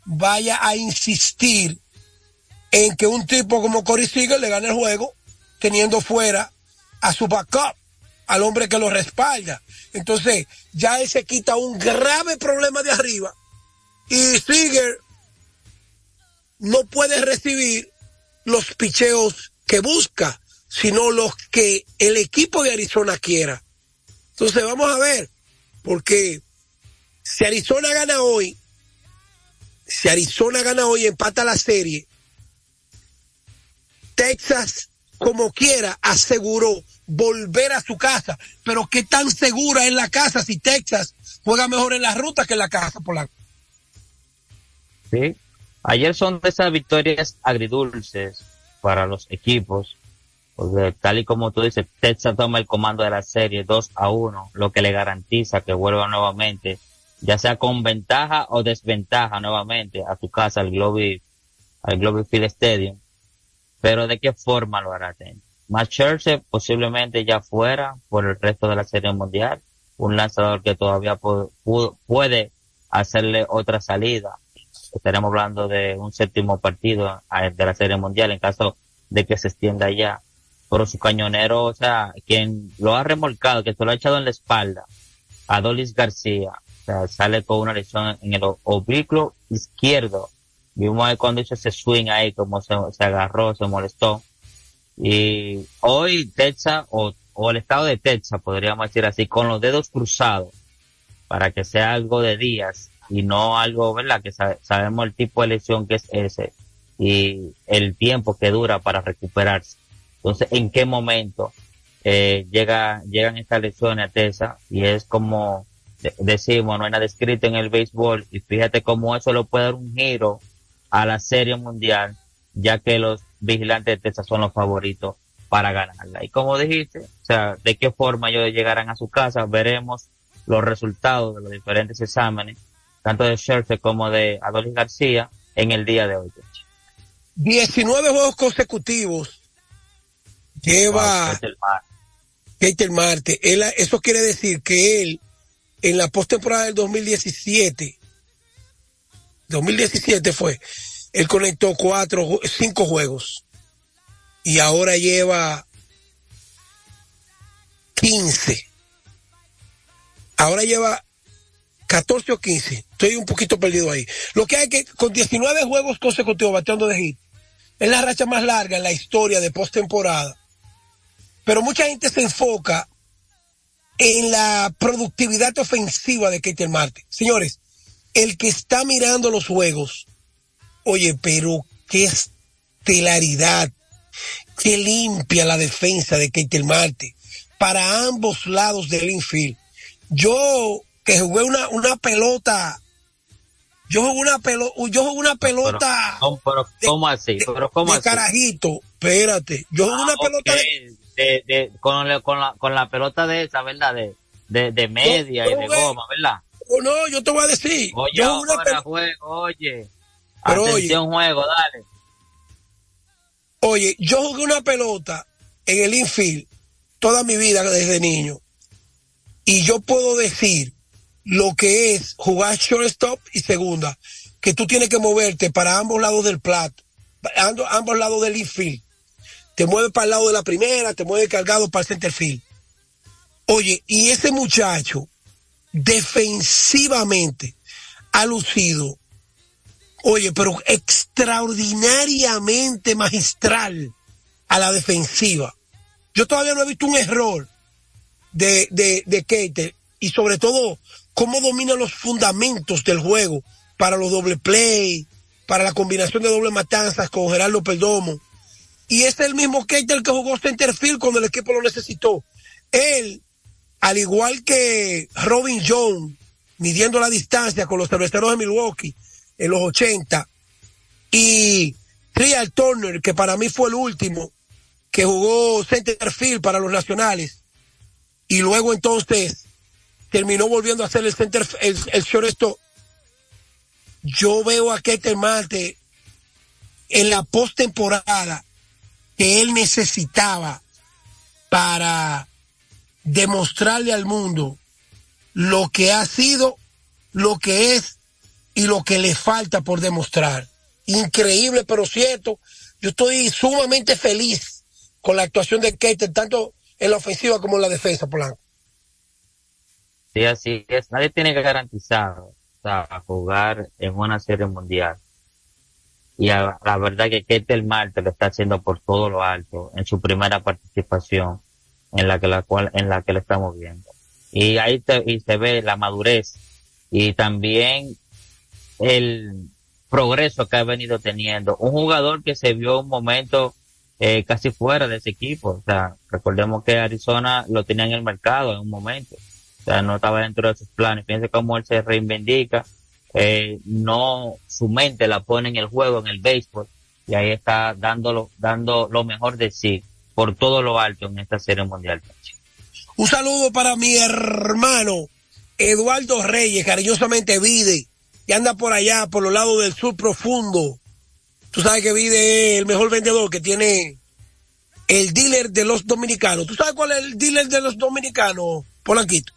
vaya a insistir en que un tipo como Corey Seager le gane el juego teniendo fuera a su backup, al hombre que lo respalda. Entonces, ya él se quita un grave problema de arriba y Seager no puede recibir los picheos que busca, sino los que el equipo de Arizona quiera. Entonces vamos a ver, porque si Arizona gana hoy, si Arizona gana hoy empata la serie, Texas, como quiera, aseguró volver a su casa. Pero qué tan segura es la casa si Texas juega mejor en la ruta que en la casa, por la Sí, Ayer son de esas victorias agridulces para los equipos, porque tal y como tú dices, Texas toma el comando de la serie 2 a 1, lo que le garantiza que vuelva nuevamente, ya sea con ventaja o desventaja nuevamente a tu casa, al Globe, al Globe Field Stadium. Pero de qué forma lo hará Más Churchill posiblemente ya fuera por el resto de la serie mundial, un lanzador que todavía puede hacerle otra salida estaremos hablando de un séptimo partido de la Serie Mundial en caso de que se extienda ya. Pero su cañonero, o sea, quien lo ha remolcado, que se lo ha echado en la espalda, Adolis García, o sea, sale con una lesión en el oblicuo izquierdo. Vimos ahí cuando hizo ese swing ahí, como se, agarró, se molestó. Y hoy Texas, o, o el estado de Texas, podríamos decir así, con los dedos cruzados, para que sea algo de días, y no algo, ¿verdad? Que sabemos el tipo de lesión que es ese y el tiempo que dura para recuperarse. Entonces, ¿en qué momento eh, llega, llegan estas lesiones a Tesa y es como de- decimos, no hay nada escrito en el béisbol y fíjate cómo eso le puede dar un giro a la serie mundial, ya que los vigilantes de Texas son los favoritos para ganarla. Y como dijiste, o sea, de qué forma ellos llegarán a su casa, veremos los resultados de los diferentes exámenes, tanto de Scherzer como de Adolis García, en el día de hoy. 19 juegos consecutivos lleva Keiter Marte. Él, eso quiere decir que él, en la postemporada del 2017, 2017 fue, él conectó cuatro, cinco juegos. Y ahora lleva 15. Ahora lleva 14 o 15. Estoy un poquito perdido ahí. Lo que hay que, con 19 juegos consecutivos bateando de hit, es la racha más larga en la historia de postemporada. Pero mucha gente se enfoca en la productividad ofensiva de Keiter Marte. Señores, el que está mirando los juegos, oye, pero qué estelaridad, qué limpia la defensa de Keiter Marte para ambos lados del infield. Yo que jugué una, una pelota, yo jugué una pelota, yo jugué una pelota ¿Cómo, pero, ¿cómo así? Pero ¿cómo de así? carajito, espérate, yo jugué una Ah, pelota ok. de, de, de- con, la, con, la, con la pelota de esa, ¿verdad? De, de, de media y de goma, ¿verdad? Oh, no, yo te voy a decir, Oye, yo una juego, oye. Pero Atención, juego, dale. oye, yo jugué una pelota en el infield toda mi vida desde niño. Y yo puedo decir lo que es jugar shortstop y segunda, que tú tienes que moverte para ambos lados del plato, ambos lados del infield. Te mueves para el lado de la primera, te mueves cargado para el center field. Oye, y ese muchacho defensivamente ha lucido, oye, pero extraordinariamente magistral a la defensiva. Yo todavía no he visto un error de, de, de Keiter y sobre todo cómo domina los fundamentos del juego para los doble play, para la combinación de doble matanzas con Gerardo Perdomo. Y es el mismo Keiter que jugó centerfield cuando el equipo lo necesitó. Él, al igual que Robin Jones, midiendo la distancia con los cerveceros de Milwaukee en los 80, y Trial Turner, que para mí fue el último, que jugó centerfield para los nacionales, y luego entonces terminó volviendo a hacer el center, el, el shortstop. Yo veo a Keter Marte en la postemporada que él necesitaba para demostrarle al mundo lo que ha sido, lo que es y lo que le falta por demostrar. Increíble, pero cierto. Yo estoy sumamente feliz con la actuación de Keiter, tanto en la ofensiva como en la defensa, Polanco. Sí, así es. Nadie tiene que garantizar o sea, jugar en una serie mundial. Y a- la verdad que Ketel Marte lo está haciendo por todo lo alto en su primera participación en la que la cual en la que lo estamos viendo. Y ahí te- y se ve la madurez y también el progreso que ha venido teniendo. Un jugador que se vio un momento eh, casi fuera de ese equipo. O sea, recordemos que Arizona lo tenía en el mercado en un momento. O sea, no estaba dentro de sus planes. Fíjense cómo él se reivindica. Eh, no, su mente la pone en el juego, en el béisbol. Y ahí está dándolo, dando lo mejor de sí por todo lo alto en esta serie mundial. Un saludo para mi hermano Eduardo Reyes, cariñosamente Vide, que anda por allá, por los lados del sur profundo. Tú sabes que Vide es el mejor vendedor que tiene el dealer de los dominicanos. ¿Tú sabes cuál es el dealer de los dominicanos, Polanquito?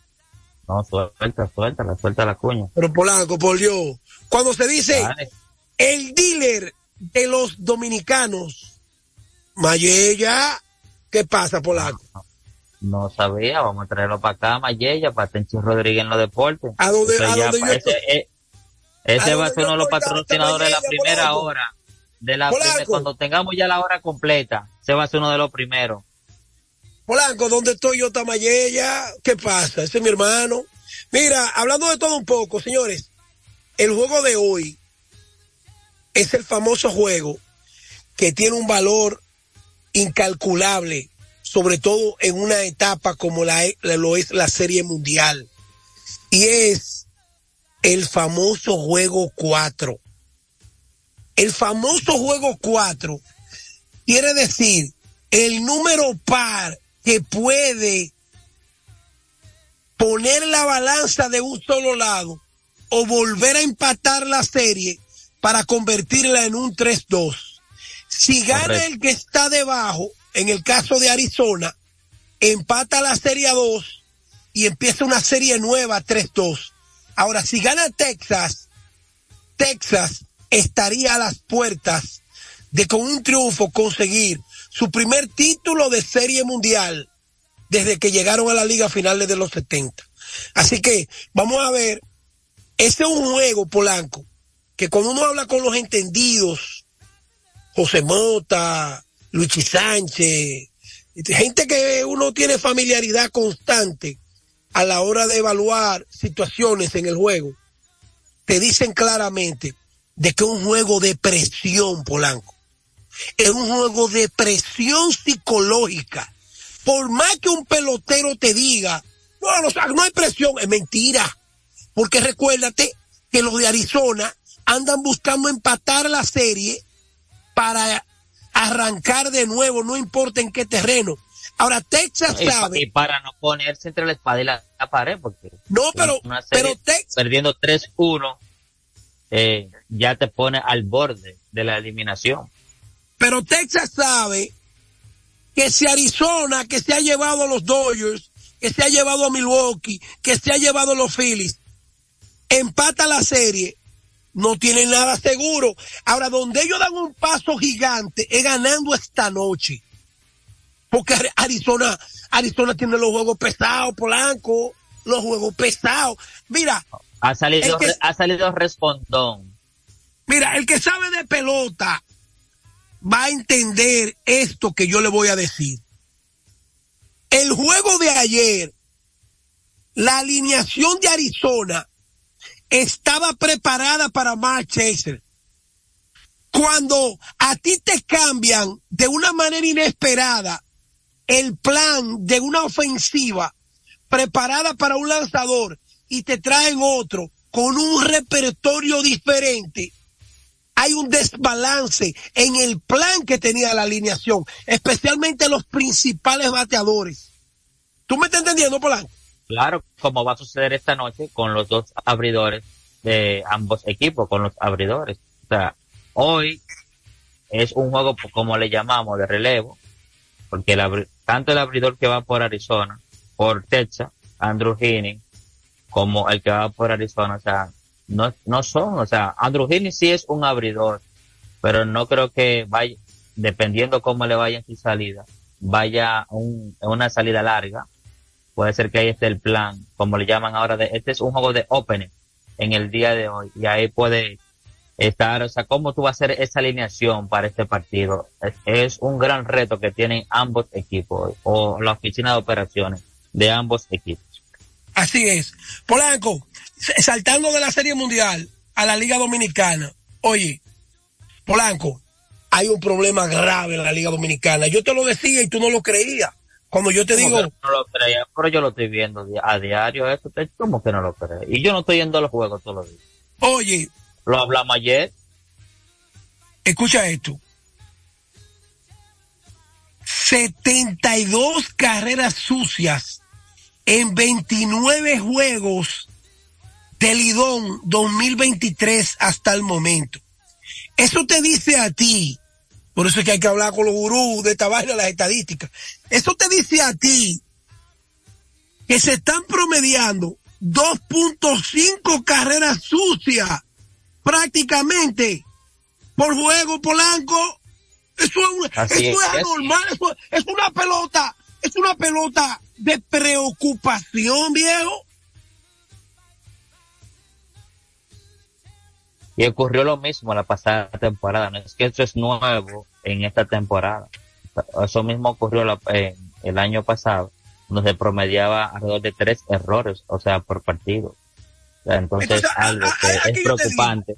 No, suelta, suelta, la suelta la cuña. Pero Polanco, por Dios. Cuando se dice Dale. el dealer de los dominicanos, Mayella, ¿qué pasa, Polanco? No sabía, vamos a traerlo para acá, Mayella, para Tenchi Rodríguez en los deportes. ¿A dónde- a yo ese, eh, ese ¿A va a ser uno de los patrocinadores de la primera hora. De la primer- cuando tengamos ya la hora completa, se va a ser uno de los primeros. Polanco, ¿dónde estoy yo, Tamayella? ¿Qué pasa? Ese es mi hermano. Mira, hablando de todo un poco, señores, el juego de hoy es el famoso juego que tiene un valor incalculable sobre todo en una etapa como la, lo es la Serie Mundial. Y es el famoso juego 4. El famoso juego 4 quiere decir el número par que puede poner la balanza de un solo lado o volver a empatar la serie para convertirla en un 3-2. Si gana el que está debajo, en el caso de Arizona, empata la serie a 2 y empieza una serie nueva 3-2. Ahora, si gana Texas, Texas estaría a las puertas de con un triunfo conseguir su primer título de serie mundial desde que llegaron a la liga a finales de los 70. Así que vamos a ver, este es un juego, Polanco, que cuando uno habla con los entendidos, José Mota, Luigi Sánchez, gente que uno tiene familiaridad constante a la hora de evaluar situaciones en el juego, te dicen claramente de que es un juego de presión, Polanco. Es un juego de presión psicológica. Por más que un pelotero te diga, no, no hay presión, es mentira. Porque recuérdate que los de Arizona andan buscando empatar la serie para arrancar de nuevo, no importa en qué terreno. Ahora Texas sabe. Y para no ponerse entre la espada y la, pared, porque. No, pero, pero Texas. Perdiendo 3-1, eh, ya te pone al borde de la eliminación. Pero Texas sabe que si Arizona, que se ha llevado a los Dodgers, que se ha llevado a Milwaukee, que se ha llevado a los Phillies, empata la serie, no tienen nada seguro. Ahora, donde ellos dan un paso gigante es ganando esta noche. Porque Arizona, Arizona tiene los juegos pesados, Polanco, los juegos pesados. Mira. Ha salido, ha salido respondón. Mira, el que sabe de pelota va a entender esto que yo le voy a decir. El juego de ayer, la alineación de Arizona estaba preparada para Mark Chaser. Cuando a ti te cambian de una manera inesperada el plan de una ofensiva preparada para un lanzador y te traen otro con un repertorio diferente, hay un desbalance en el plan que tenía la alineación, especialmente los principales bateadores. ¿Tú me estás entendiendo, Polanco? Claro, como va a suceder esta noche con los dos abridores de ambos equipos, con los abridores. O sea, hoy es un juego, como le llamamos, de relevo, porque tanto el abridor que va por Arizona, por Texas, Andrew Heaney, como el que va por Arizona, o sea, no, no son, o sea, Andrew Heaney sí es un abridor, pero no creo que vaya, dependiendo cómo le vaya en su salida, vaya un, una salida larga. Puede ser que ahí esté el plan, como le llaman ahora, de, este es un juego de opening en el día de hoy, y ahí puede estar, o sea, cómo tú vas a hacer esa alineación para este partido. Es, un gran reto que tienen ambos equipos o la oficina de operaciones de ambos equipos. Así es. Polanco, saltando de la Serie Mundial a la Liga Dominicana, oye, Polanco, hay un problema grave en la Liga Dominicana. Yo te lo decía y tú no lo creías. Cuando yo te digo... No lo creía, pero yo lo estoy viendo a diario. Esto, ¿Cómo que no lo crees? Y yo no estoy yendo a los juegos todos los días. Oye, lo hablamos ayer. Escucha esto. 72 carreras sucias en 29 juegos del Lidón 2023 hasta el momento. Eso te dice a ti, por eso es que hay que hablar con los gurús de esta vaina, las estadísticas. Eso te dice a ti que se están promediando 2.5 carreras sucias prácticamente por juego Polanco. Eso es, eso es anormal, eso es una pelota, es una pelota de preocupación, viejo. Y ocurrió lo mismo la pasada temporada, no es que eso es nuevo en esta temporada. Eso mismo ocurrió el año pasado, donde se promediaba alrededor de tres errores, o sea, por partido entonces, algo que es preocupante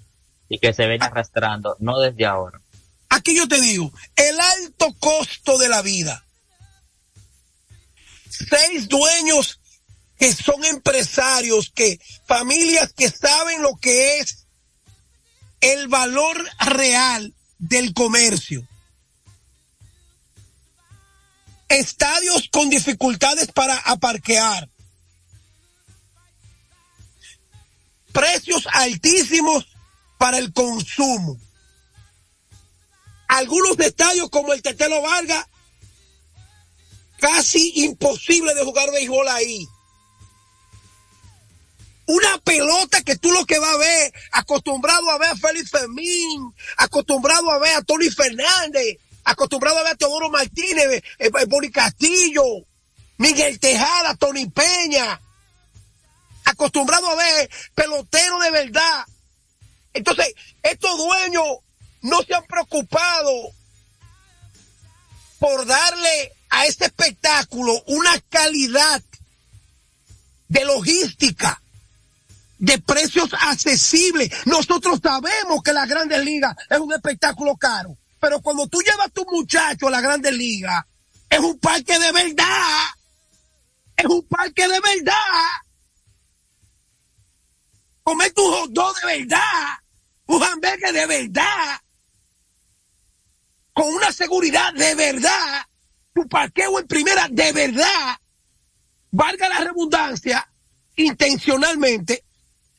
y que se viene arrastrando, no desde ahora. Aquí yo te digo, el alto costo de la vida seis dueños que son empresarios, que familias que saben lo que es el valor real del comercio. Estadios con dificultades para aparquear. Precios altísimos para el consumo. Algunos estadios como el Tetelo Vargas, casi imposible de jugar béisbol ahí una pelota que tú lo que vas a ver, acostumbrado a ver a Félix Fermín, acostumbrado a ver a Tony Fernández, acostumbrado a ver a Teodoro Martínez, eh, eh, Boni Castillo, Miguel Tejada, Tony Peña, acostumbrado a ver pelotero de verdad. Entonces, estos dueños no se han preocupado por darle a este espectáculo una calidad de logística de precios accesibles. Nosotros sabemos que la Grandes Ligas es un espectáculo caro, pero cuando tú llevas a tu muchacho a la Grandes Ligas, es un parque de verdad. Es un parque de verdad. Comer tu hot dog de verdad. Un hamburger de verdad. Con una seguridad de verdad. Tu parqueo en primera de verdad. Valga la redundancia, intencionalmente,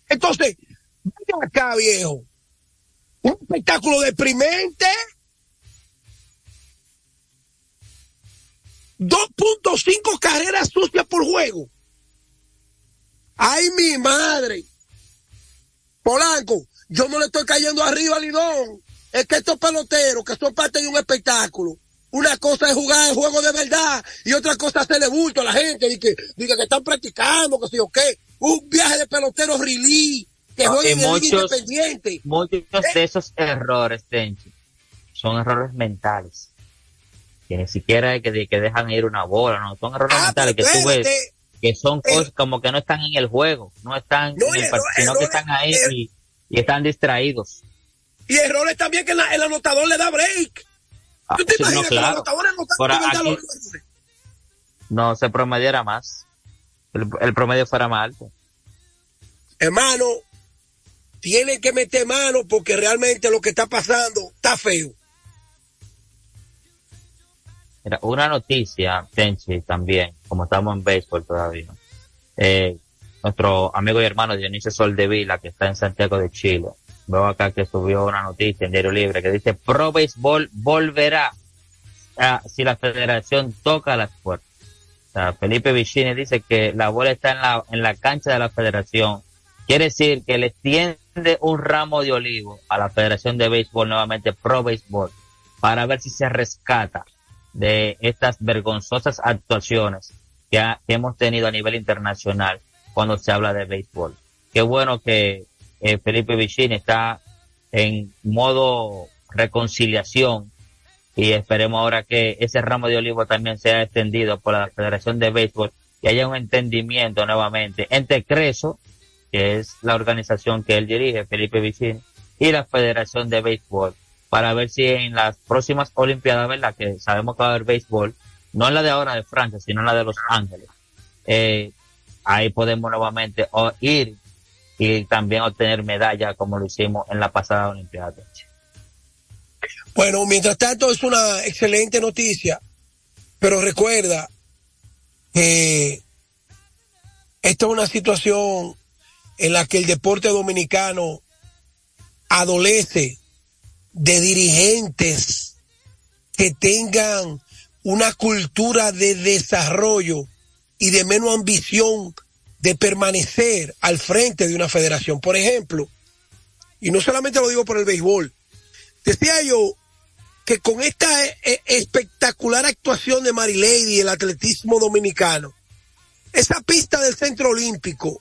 entonces, vaya acá, viejo. Un espectáculo deprimente. 2.5 carreras sucias por juego. Ay, mi madre. Polanco, yo no le estoy cayendo arriba Lidón. Es que estos peloteros, que son parte de un espectáculo, una cosa es jugar el juego de verdad y otra cosa es hacerle bulto a la gente y que, diga que están practicando, que sé yo qué un viaje de peloteros release que muchos, independiente. Muchos de esos errores, Tenchi, son errores mentales. Que ni siquiera es que, que dejan ir una bola, no, son errores ah, mentales que tú ves que son cosas como que no están en el juego, no están en el partido, sino que están ahí y, y, están distraídos. Y errores también que el anotador le da break. Ah, ¿Tú te imaginas no, claro. que el anotador aquí, no se promediara más el, promedio fuera más alto. Hermano, tienen que meter mano porque realmente lo que está pasando está feo. Mira, una noticia, Tenchi, también, como estamos en béisbol todavía. Eh, nuestro amigo y hermano Dionisio Soldevila, que está en Santiago de Chile, veo acá que subió una noticia en Diario Libre que dice Pro Béisbol volverá si la federación toca las puertas. Felipe Vicini dice que la bola está en la, en la cancha de la federación. Quiere decir que le extiende un ramo de olivo a la Federación de Béisbol, nuevamente Pro Béisbol, para ver si se rescata de estas vergonzosas actuaciones que, hemos tenido a nivel internacional cuando se habla de béisbol. Qué bueno que eh, Felipe Vicini está en modo reconciliación y esperemos ahora que ese ramo de olivo también sea extendido por la Federación de Béisbol y haya un entendimiento nuevamente entre Creso, que es la organización que él dirige, Felipe Vicini, y la Federación de Béisbol, para ver si en las próximas Olimpiadas, ¿verdad? Que sabemos que va a haber béisbol, no la de ahora de Francia, sino la de Los Ángeles. Eh, ahí podemos nuevamente ir y también obtener medalla como lo hicimos en la pasada Olimpiada. Bueno, mientras tanto es una excelente noticia, pero recuerda que esta es una situación en la que el deporte dominicano adolece de dirigentes que tengan una cultura de desarrollo y de menos ambición de permanecer al frente de una federación. Por ejemplo, y no solamente lo digo por el béisbol, decía yo que con esta eh, eh, espectacular actuación de Marilady y el atletismo dominicano, esa pista del centro olímpico,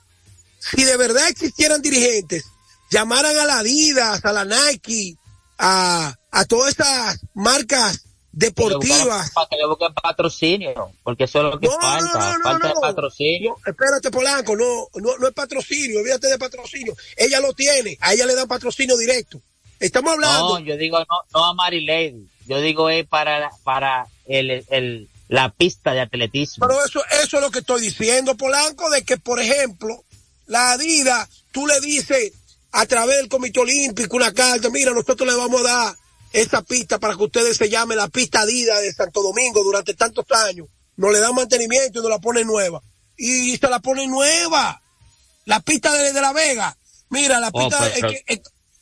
si de verdad existieran dirigentes, llamaran a la Adidas, a la Nike, a, a todas esas marcas deportivas. Para que le busquen patrocinio, porque eso es lo que falta, falta de patrocinio. espérate, Polanco, no, no, no es patrocinio, olvídate de patrocinio. Ella lo tiene, a ella le dan patrocinio directo. Estamos hablando. No, yo digo no, no a Mary Lady. Yo digo es para, para el, el, la pista de atletismo. Pero eso, eso es lo que estoy diciendo, Polanco, de que, por ejemplo, la Adidas, tú le dices a través del Comité Olímpico una carta, mira, nosotros le vamos a dar esa pista para que ustedes se llame la pista Adidas de Santo Domingo durante tantos años. No le dan mantenimiento y nos la ponen nueva. Y se la ponen nueva. La pista de, de La Vega. Mira, la Oh, pista... es que- es-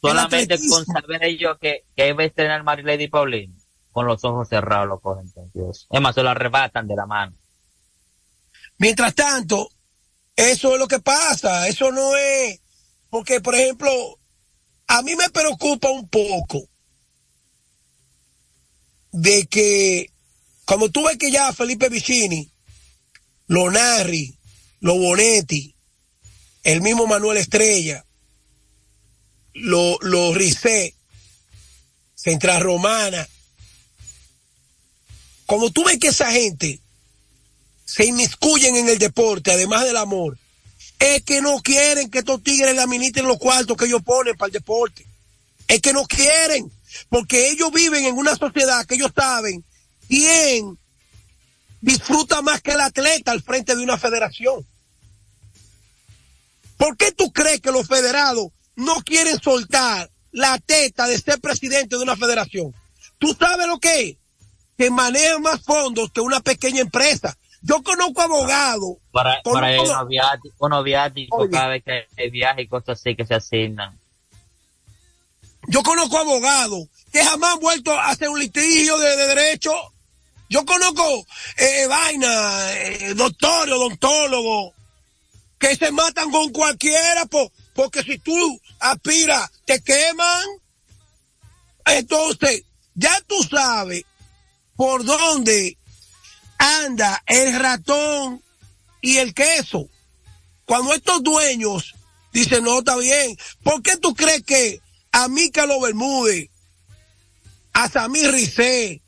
Solamente con saber ellos que, que va a estrenar Marilady Paulino, con los ojos cerrados lo cogen. Dios. Es más, se lo arrebatan de la mano. Mientras tanto, eso es lo que pasa. Eso no es. Porque, por ejemplo, a mí me preocupa un poco de que, como tú ves que ya Felipe Vicini, lo Narri, lo Bonetti, el mismo Manuel Estrella, lo, lo Ricé, Central Romana, como tú ves que esa gente se inmiscuyen en el deporte, además del amor, es que no quieren que estos tigres le administren los cuartos que ellos ponen para el deporte. Es que no quieren, porque ellos viven en una sociedad que ellos saben quién disfruta más que el atleta al frente de una federación. ¿Por qué tú crees que los federados no quieren soltar la teta de ser presidente de una federación? ¿Tú sabes lo que es? Que manejan más fondos que una pequeña empresa. Yo conozco abogados. Para, para viáticos, cada vez que hay viaje y cosas así que se asignan. Yo conozco abogados que jamás han vuelto a hacer un litigio de, de derecho. Yo conozco eh, vaina, eh, doctores, odontólogos, que se matan con cualquiera po- porque si tú aspiras, te queman. Entonces, ya tú sabes por dónde anda el ratón y el queso. Cuando estos dueños dicen, no, está bien, ¿por qué tú crees que a Mícalo Bermúdez, a Samir Ricé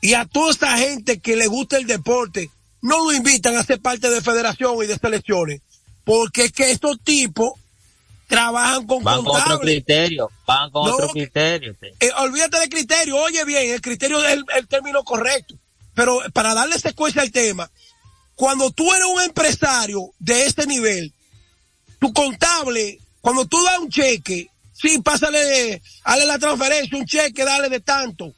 y a toda esa gente que le gusta el deporte, no lo invitan a ser parte de federación y de selecciones? Porque es que estos tipos trabajan con Van con otro contables. criterio, van con No, otro criterio. Eh, olvídate del criterio, oye bien, el criterio es el, el término correcto. Pero para darle secuencia al tema, cuando tú eres un empresario de este nivel, tu contable, cuando tú das un cheque, sí, pásale, hazle la transferencia, un cheque, dale de tanto.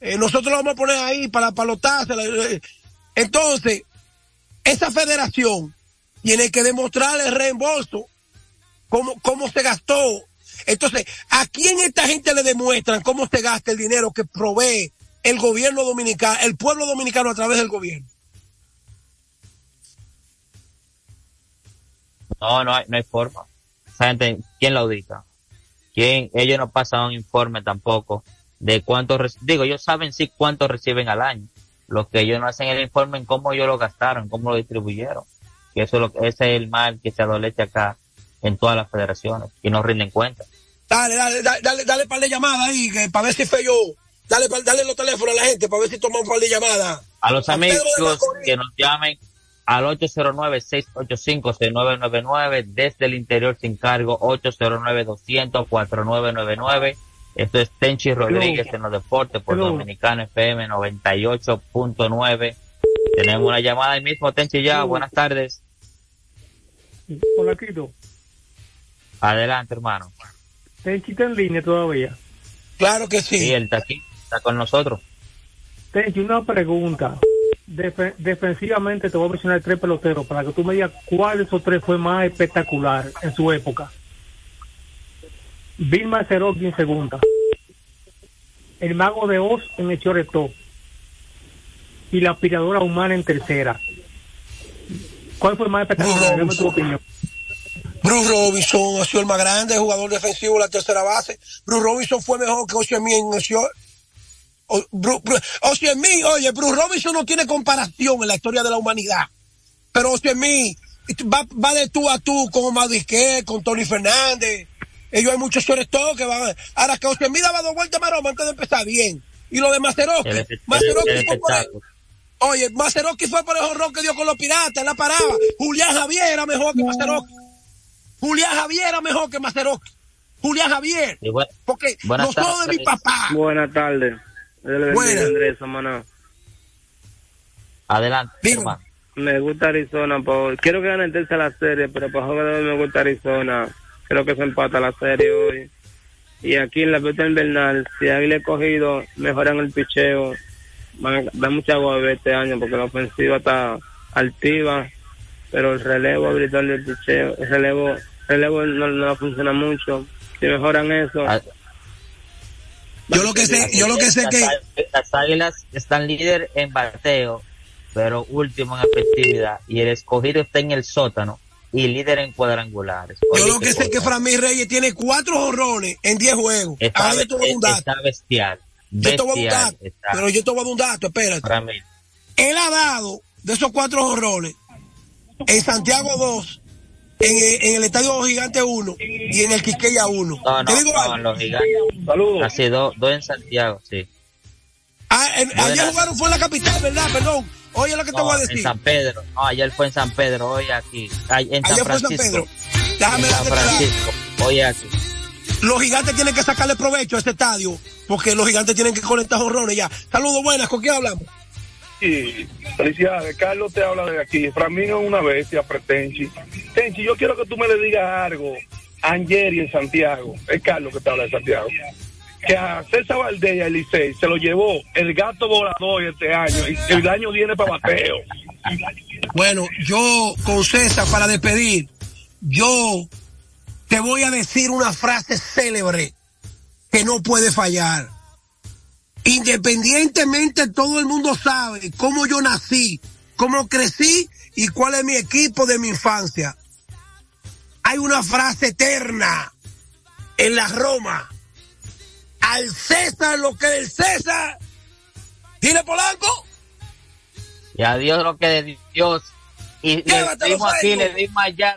Eh, nosotros lo vamos a poner ahí para palotarse. Entonces, esa federación tiene que demostrar el reembolso, cómo, cómo se gastó. Entonces, ¿a quién esta gente le demuestran cómo se gasta el dinero que provee el gobierno dominicano, el pueblo dominicano a través del gobierno? No, no hay, no hay forma. Esa gente, ¿quién la audita? ¿Quién? Ellos no pasan un informe tampoco de cuánto, digo, ellos saben sí cuánto reciben al año. Lo que ellos no hacen el informe en cómo ellos lo gastaron, cómo lo distribuyeron. Que eso es lo, ese es el mal que se adolece acá en todas las federaciones y no rinden cuenta. Dale, dale, dale, dale, dale par de llamadas ahí, que para ver si fue yo. Dale, dale los teléfonos a la gente para ver si toma un par de llamadas. A los A amigos que nos llamen al 809-685-6999 desde el interior sin cargo 809-200-4999. Esto es Tenchi Rodríguez en los deportes por. Dominicano FM 98.9. Tenemos una llamada ahí mismo, Tenchi ya. Buenas tardes. Hola, Quito. Adelante, hermano. Tenchi está en línea todavía. Claro que sí. Sí, él está aquí, está con nosotros. Tenchi, una pregunta. Defe- defensivamente te voy a mencionar tres peloteros para que tú me digas cuál de esos tres fue más espectacular en su época. Bill Mazeroski en segunda. El mago de Oz en el shortstop. Y la aspiradora humana en tercera. ¿Cuál fue más espectacular? Dame tu opinión. Bruce Robinson ha sido el más grande jugador defensivo de la tercera base. Bruce Robinson fue mejor que Oceanmi en el short. O- oye, Bruce Robinson no tiene comparación en la historia de la humanidad. Pero Oceanmi va, va de tú a tú con Madisquet, con Tony Fernández. Ellos hay muchos shortstop que van. Ahora que Oceanmi daba dos vueltas maroma antes de empezar bien. Y lo de Maceroski el fue por el-. Oye, Maceroski fue por el jorrón que dio con los piratas, la paraba. Julián Javier era mejor que Maceroski. Julián Javier era mejor que Maceroski. Julián Javier. Porque Buenas los ojos de mi tardes. papá. Buenas tardes. Buenas. Andrés, hermano. Adelante, hermano. Me gusta Arizona. Por... Quiero que gane el la serie, pero de hoy me gusta Arizona. Creo que se empata la serie hoy. Y aquí en la pelota invernal, si alguien le cogido, mejoran el picheo. Van a dar mucha agua este año porque la ofensiva está altiva, pero el relevo habitual del picheo, el relevo, relevo no, no funciona mucho. Si mejoran eso. Ah. Yo lo que sé, yo lo que sé que las águilas están líder en bateo, pero último en efectividad y el escogido está en el sótano y líder en cuadrangulares. yo lo que sé es que Framí Reyes tiene cuatro jorrones en diez juegos. Está, Ahora yo te voy a dar un dato. está bestial. Yo te voy a dar un Bestial dato, está. pero yo te voy a dar un dato, espérate. Framí. Él ha dado de esos cuatro jorrones en Santiago 2, en, el- en el Estadio Gigante 1 y en el Quiqueya 1. No, Te no, digo no, en los gigantes. Así, dos, dos en Santiago, sí. Ah, en- ayer jugaron fue en la capital, ¿verdad? Perdón. Oye lo que te No, voy a en decir. San Pedro. No, ayer fue en San Pedro, hoy aquí. Ay, En San Ayer fue en San Francisco. Pedro. Déjame en San Francisco, hoy aquí. Los gigantes tienen que sacarle provecho a este estadio porque los gigantes tienen que conectar jorrones ya. Saludos buenas, ¿con quién hablamos? Felicidades. Carlos te habla de aquí. Framino es una bestia, pretenchi. Tenchi, yo quiero que tú me le digas algo a Angeri en Santiago. Es Carlos que te habla de Santiago. Que a César Valdés y a Elisei se lo llevó el gato volador este año y el año viene para bateo. Bueno, yo con César para despedir, yo te voy a decir una frase célebre que no puede fallar. Independientemente todo el mundo sabe cómo yo nací, cómo crecí y cuál es mi equipo de mi infancia. Hay una frase eterna en la Roma. Al César lo que del César. Dile Polanco. Y a Dios lo que de Dios. Y le dimos aquí, le dimos allá.